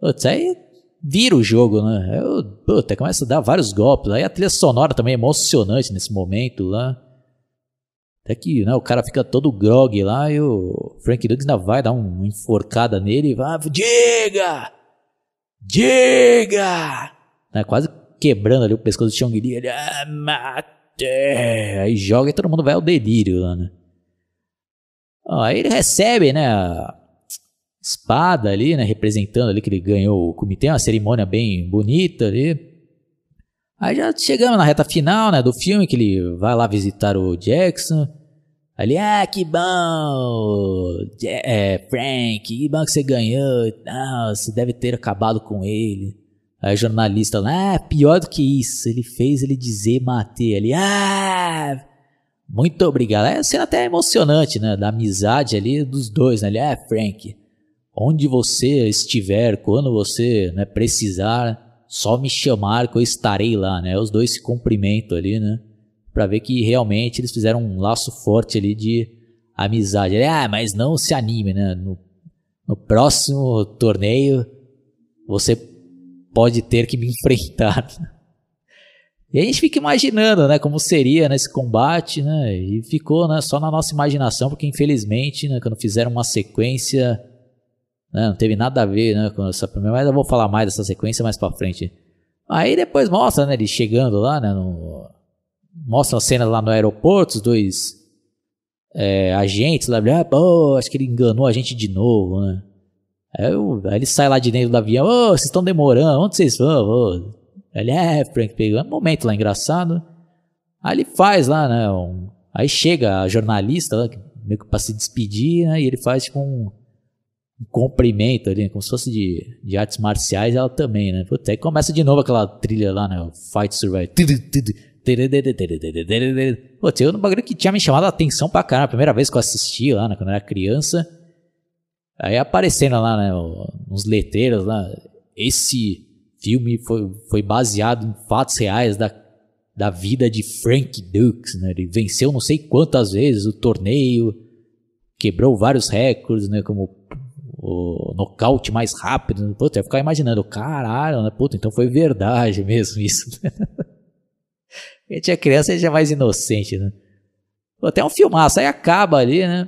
Putz, aí vira o jogo, né? Puta, começa a dar vários golpes. Aí a trilha sonora também é emocionante nesse momento lá. Até que né, o cara fica todo grog lá e o Frank Dukes ainda vai dar uma enforcada nele e vai, diga! Diga! Né, quase quebrando ali o pescoço do Chong Li. Ele, ah, matei! Aí joga e todo mundo vai ao delírio lá, né? Aí ele recebe, né, espada ali, né, representando ali que ele ganhou o comitê, uma cerimônia bem bonita ali. Aí já chegamos na reta final, né, do filme, que ele vai lá visitar o Jackson. Ali, ah, que bom, é, Frank, que bom que você ganhou, ah, você deve ter acabado com ele. Aí jornalista lá, ah, pior do que isso, ele fez ele dizer matei ali, ah, muito obrigado. É uma cena até emocionante, né, da amizade ali dos dois, né, ali, ah, Frank, Onde você estiver, quando você né, precisar, só me chamar que eu estarei lá, né? Os dois se cumprimentam ali, né? Pra ver que realmente eles fizeram um laço forte ali de amizade. ah, mas não se anime, né? No, no próximo torneio você pode ter que me enfrentar. E a gente fica imaginando, né, como seria nesse combate, né? E ficou, né, só na nossa imaginação, porque infelizmente, né, quando fizeram uma sequência né? Não teve nada a ver né, com essa primeira, mas eu vou falar mais dessa sequência mais pra frente. Aí depois mostra, né, ele chegando lá, né, no, mostra a cena lá no aeroporto, os dois é, agentes lá, ah, pô, acho que ele enganou a gente de novo, né. Aí, eu, aí ele sai lá de dentro do avião, ô, oh, vocês estão demorando, onde vocês vão? Oh. Ele, é, Frank, pegou um momento lá engraçado. Aí ele faz lá, né, um, aí chega a jornalista lá, meio que pra se despedir, né, e ele faz tipo um comprimento ali, como se fosse de, de artes marciais, ela também, né? Puta, aí começa de novo aquela trilha lá, né? Fight Survive. Putz, eu no bagulho que tinha me chamado a atenção pra caramba, a primeira vez que eu assisti lá, né, quando eu era criança. Aí aparecendo lá, né, uns letreiros lá, esse filme foi, foi baseado em fatos reais da, da vida de Frank Dukes, né? Ele venceu não sei quantas vezes o torneio, quebrou vários recordes, né, como o nocaute mais rápido. Puta, eu ia ficar imaginando, caralho, né? Puta, então foi verdade mesmo isso. a gente é criança, a gente é mais inocente, né? Pô, até um filmaço, aí acaba ali, né?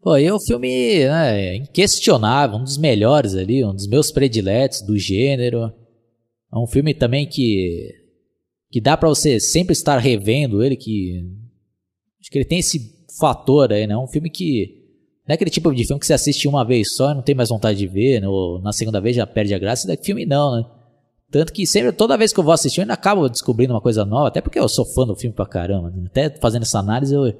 Pô, aí é um filme né, inquestionável, um dos melhores ali, um dos meus prediletos do gênero. É um filme também que que dá para você sempre estar revendo ele, que acho que ele tem esse fator aí, né? Um filme que não é aquele tipo de filme que você assiste uma vez só e não tem mais vontade de ver, né? ou na segunda vez já perde a graça. Esse filme não, né? Tanto que sempre, toda vez que eu vou assistir, eu ainda acabo descobrindo uma coisa nova, até porque eu sou fã do filme pra caramba. Né? Até fazendo essa análise, eu, eu,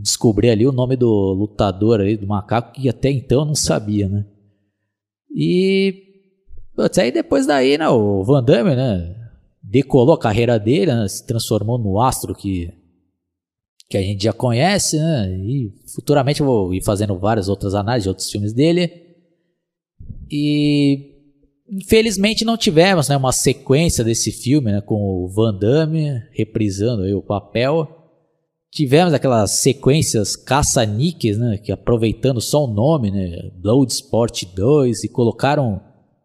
descobri ali o nome do lutador aí, do macaco, que até então eu não sabia, né? E. Putz, aí depois daí, né, o Van Damme, né? Decolou a carreira dele, né, se transformou no astro que que a gente já conhece, né? E futuramente eu vou ir fazendo várias outras análises de outros filmes dele. E infelizmente não tivemos né, uma sequência desse filme né, com o Van Damme reprisando o papel tivemos aquelas sequências caça-níqueis, né? Que aproveitando só o nome, né? Bloodsport 2 e colocaram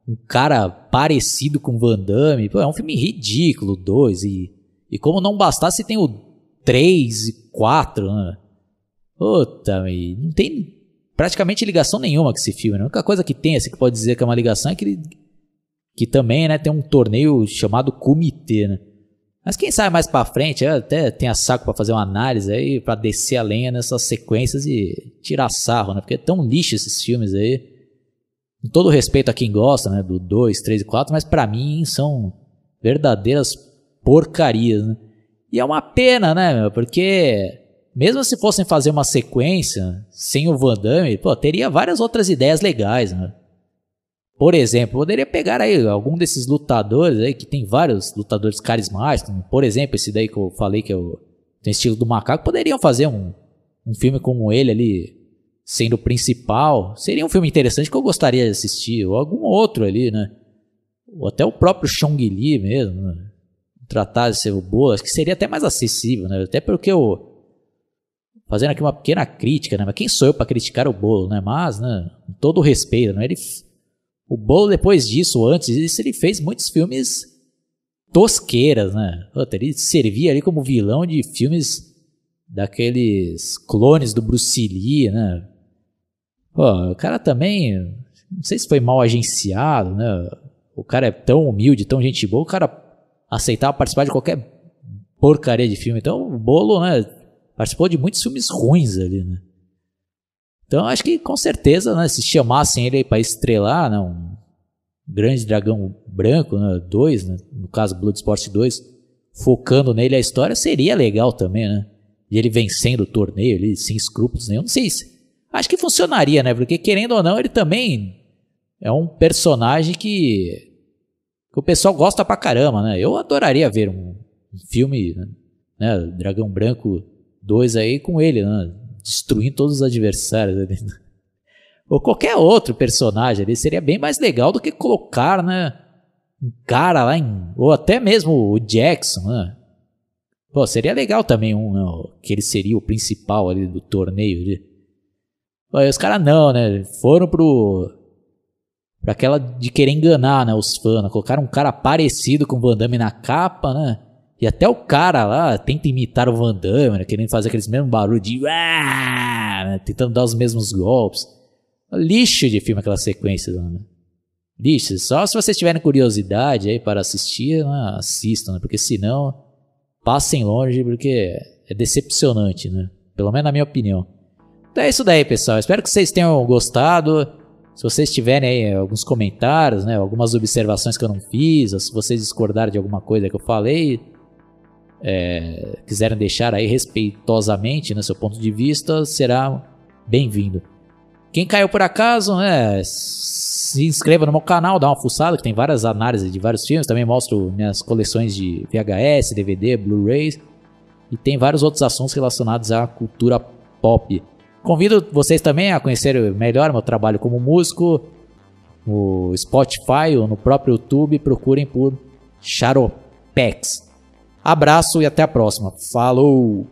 um cara parecido com Van Damme. Pô, é um filme ridículo, 2. E, e como não bastasse, tem o 3 e 4, né? Puta, não tem praticamente ligação nenhuma com esse filme. Né? A única coisa que tem, assim, que pode dizer que é uma ligação é que ele, que também, né, tem um torneio chamado Comitê, né? Mas quem sabe mais para frente, até tem a saco para fazer uma análise aí, para descer a lenha nessas sequências e tirar sarro, né? Porque é tão lixo esses filmes aí. Com todo respeito a quem gosta, né, do 2, 3 e 4, mas para mim são verdadeiras porcarias, né? E é uma pena, né? Porque mesmo se fossem fazer uma sequência sem o Van Damme, pô, teria várias outras ideias legais, né? Por exemplo, poderia pegar aí algum desses lutadores aí, que tem vários lutadores carismáticos, como, por exemplo, esse daí que eu falei que é o, tem estilo do macaco, poderiam fazer um, um filme como ele ali, sendo o principal. Seria um filme interessante que eu gostaria de assistir, ou algum outro ali, né? Ou até o próprio Chong Li mesmo, né? Tratar de ser boa, acho que seria até mais acessível, né? Até porque o fazendo aqui uma pequena crítica, né? Mas quem sou eu para criticar o Bolo, né? Mas, né? Com todo respeito, né? Ele, o Bolo depois disso, antes disso, ele fez muitos filmes tosqueiras, né? Ele servia ali como vilão de filmes daqueles clones do Bruce Lee, né? Pô, o cara também, não sei se foi mal agenciado, né? O cara é tão humilde, tão gente boa, o cara aceitava participar de qualquer porcaria de filme. Então, o Bolo, né? participou de muitos filmes ruins ali, né? Então acho que com certeza, né, se chamassem ele para estrelar, né, um grande dragão branco, né, dois, né, no caso Bloodsport 2, focando nele a história, seria legal também, né? E ele vencendo o torneio ali, sem escrúpulos nenhum. Não sei se. Acho que funcionaria, né? Porque querendo ou não, ele também é um personagem que, que o pessoal gosta pra caramba, né? Eu adoraria ver um, filme, né? né dragão Branco dois aí com ele, né? destruindo todos os adversários ali. Ou qualquer outro personagem ali seria bem mais legal do que colocar, né? Um cara lá em. Ou até mesmo o Jackson, né? Pô, seria legal também um, né? que ele seria o principal ali do torneio. Ali. Pô, os caras não, né? Foram pro. Pra aquela de querer enganar, né? Os fãs. Né? Colocaram um cara parecido com o Van Damme na capa, né? E até o cara lá tenta imitar o Van Damme, né, querendo fazer aqueles mesmos barulhos de. Né, tentando dar os mesmos golpes. Lixo de filme aquela sequência, né? Lixo. Só se vocês tiverem curiosidade aí para assistir, né, assistam, né? Porque senão, passem longe, porque é decepcionante, né? Pelo menos na minha opinião. Então é isso daí, pessoal. Espero que vocês tenham gostado. Se vocês tiverem aí alguns comentários, né, algumas observações que eu não fiz, ou se vocês discordarem de alguma coisa que eu falei, é, quiserem deixar aí respeitosamente né, seu ponto de vista, será bem-vindo. Quem caiu por acaso, né, se inscreva no meu canal, dá uma fuçada, que tem várias análises de vários filmes. Também mostro minhas coleções de VHS, DVD, Blu-rays. E tem vários outros assuntos relacionados à cultura pop. Convido vocês também a conhecer melhor meu trabalho como músico no Spotify ou no próprio YouTube. Procurem por Charopex. Abraço e até a próxima. Falou!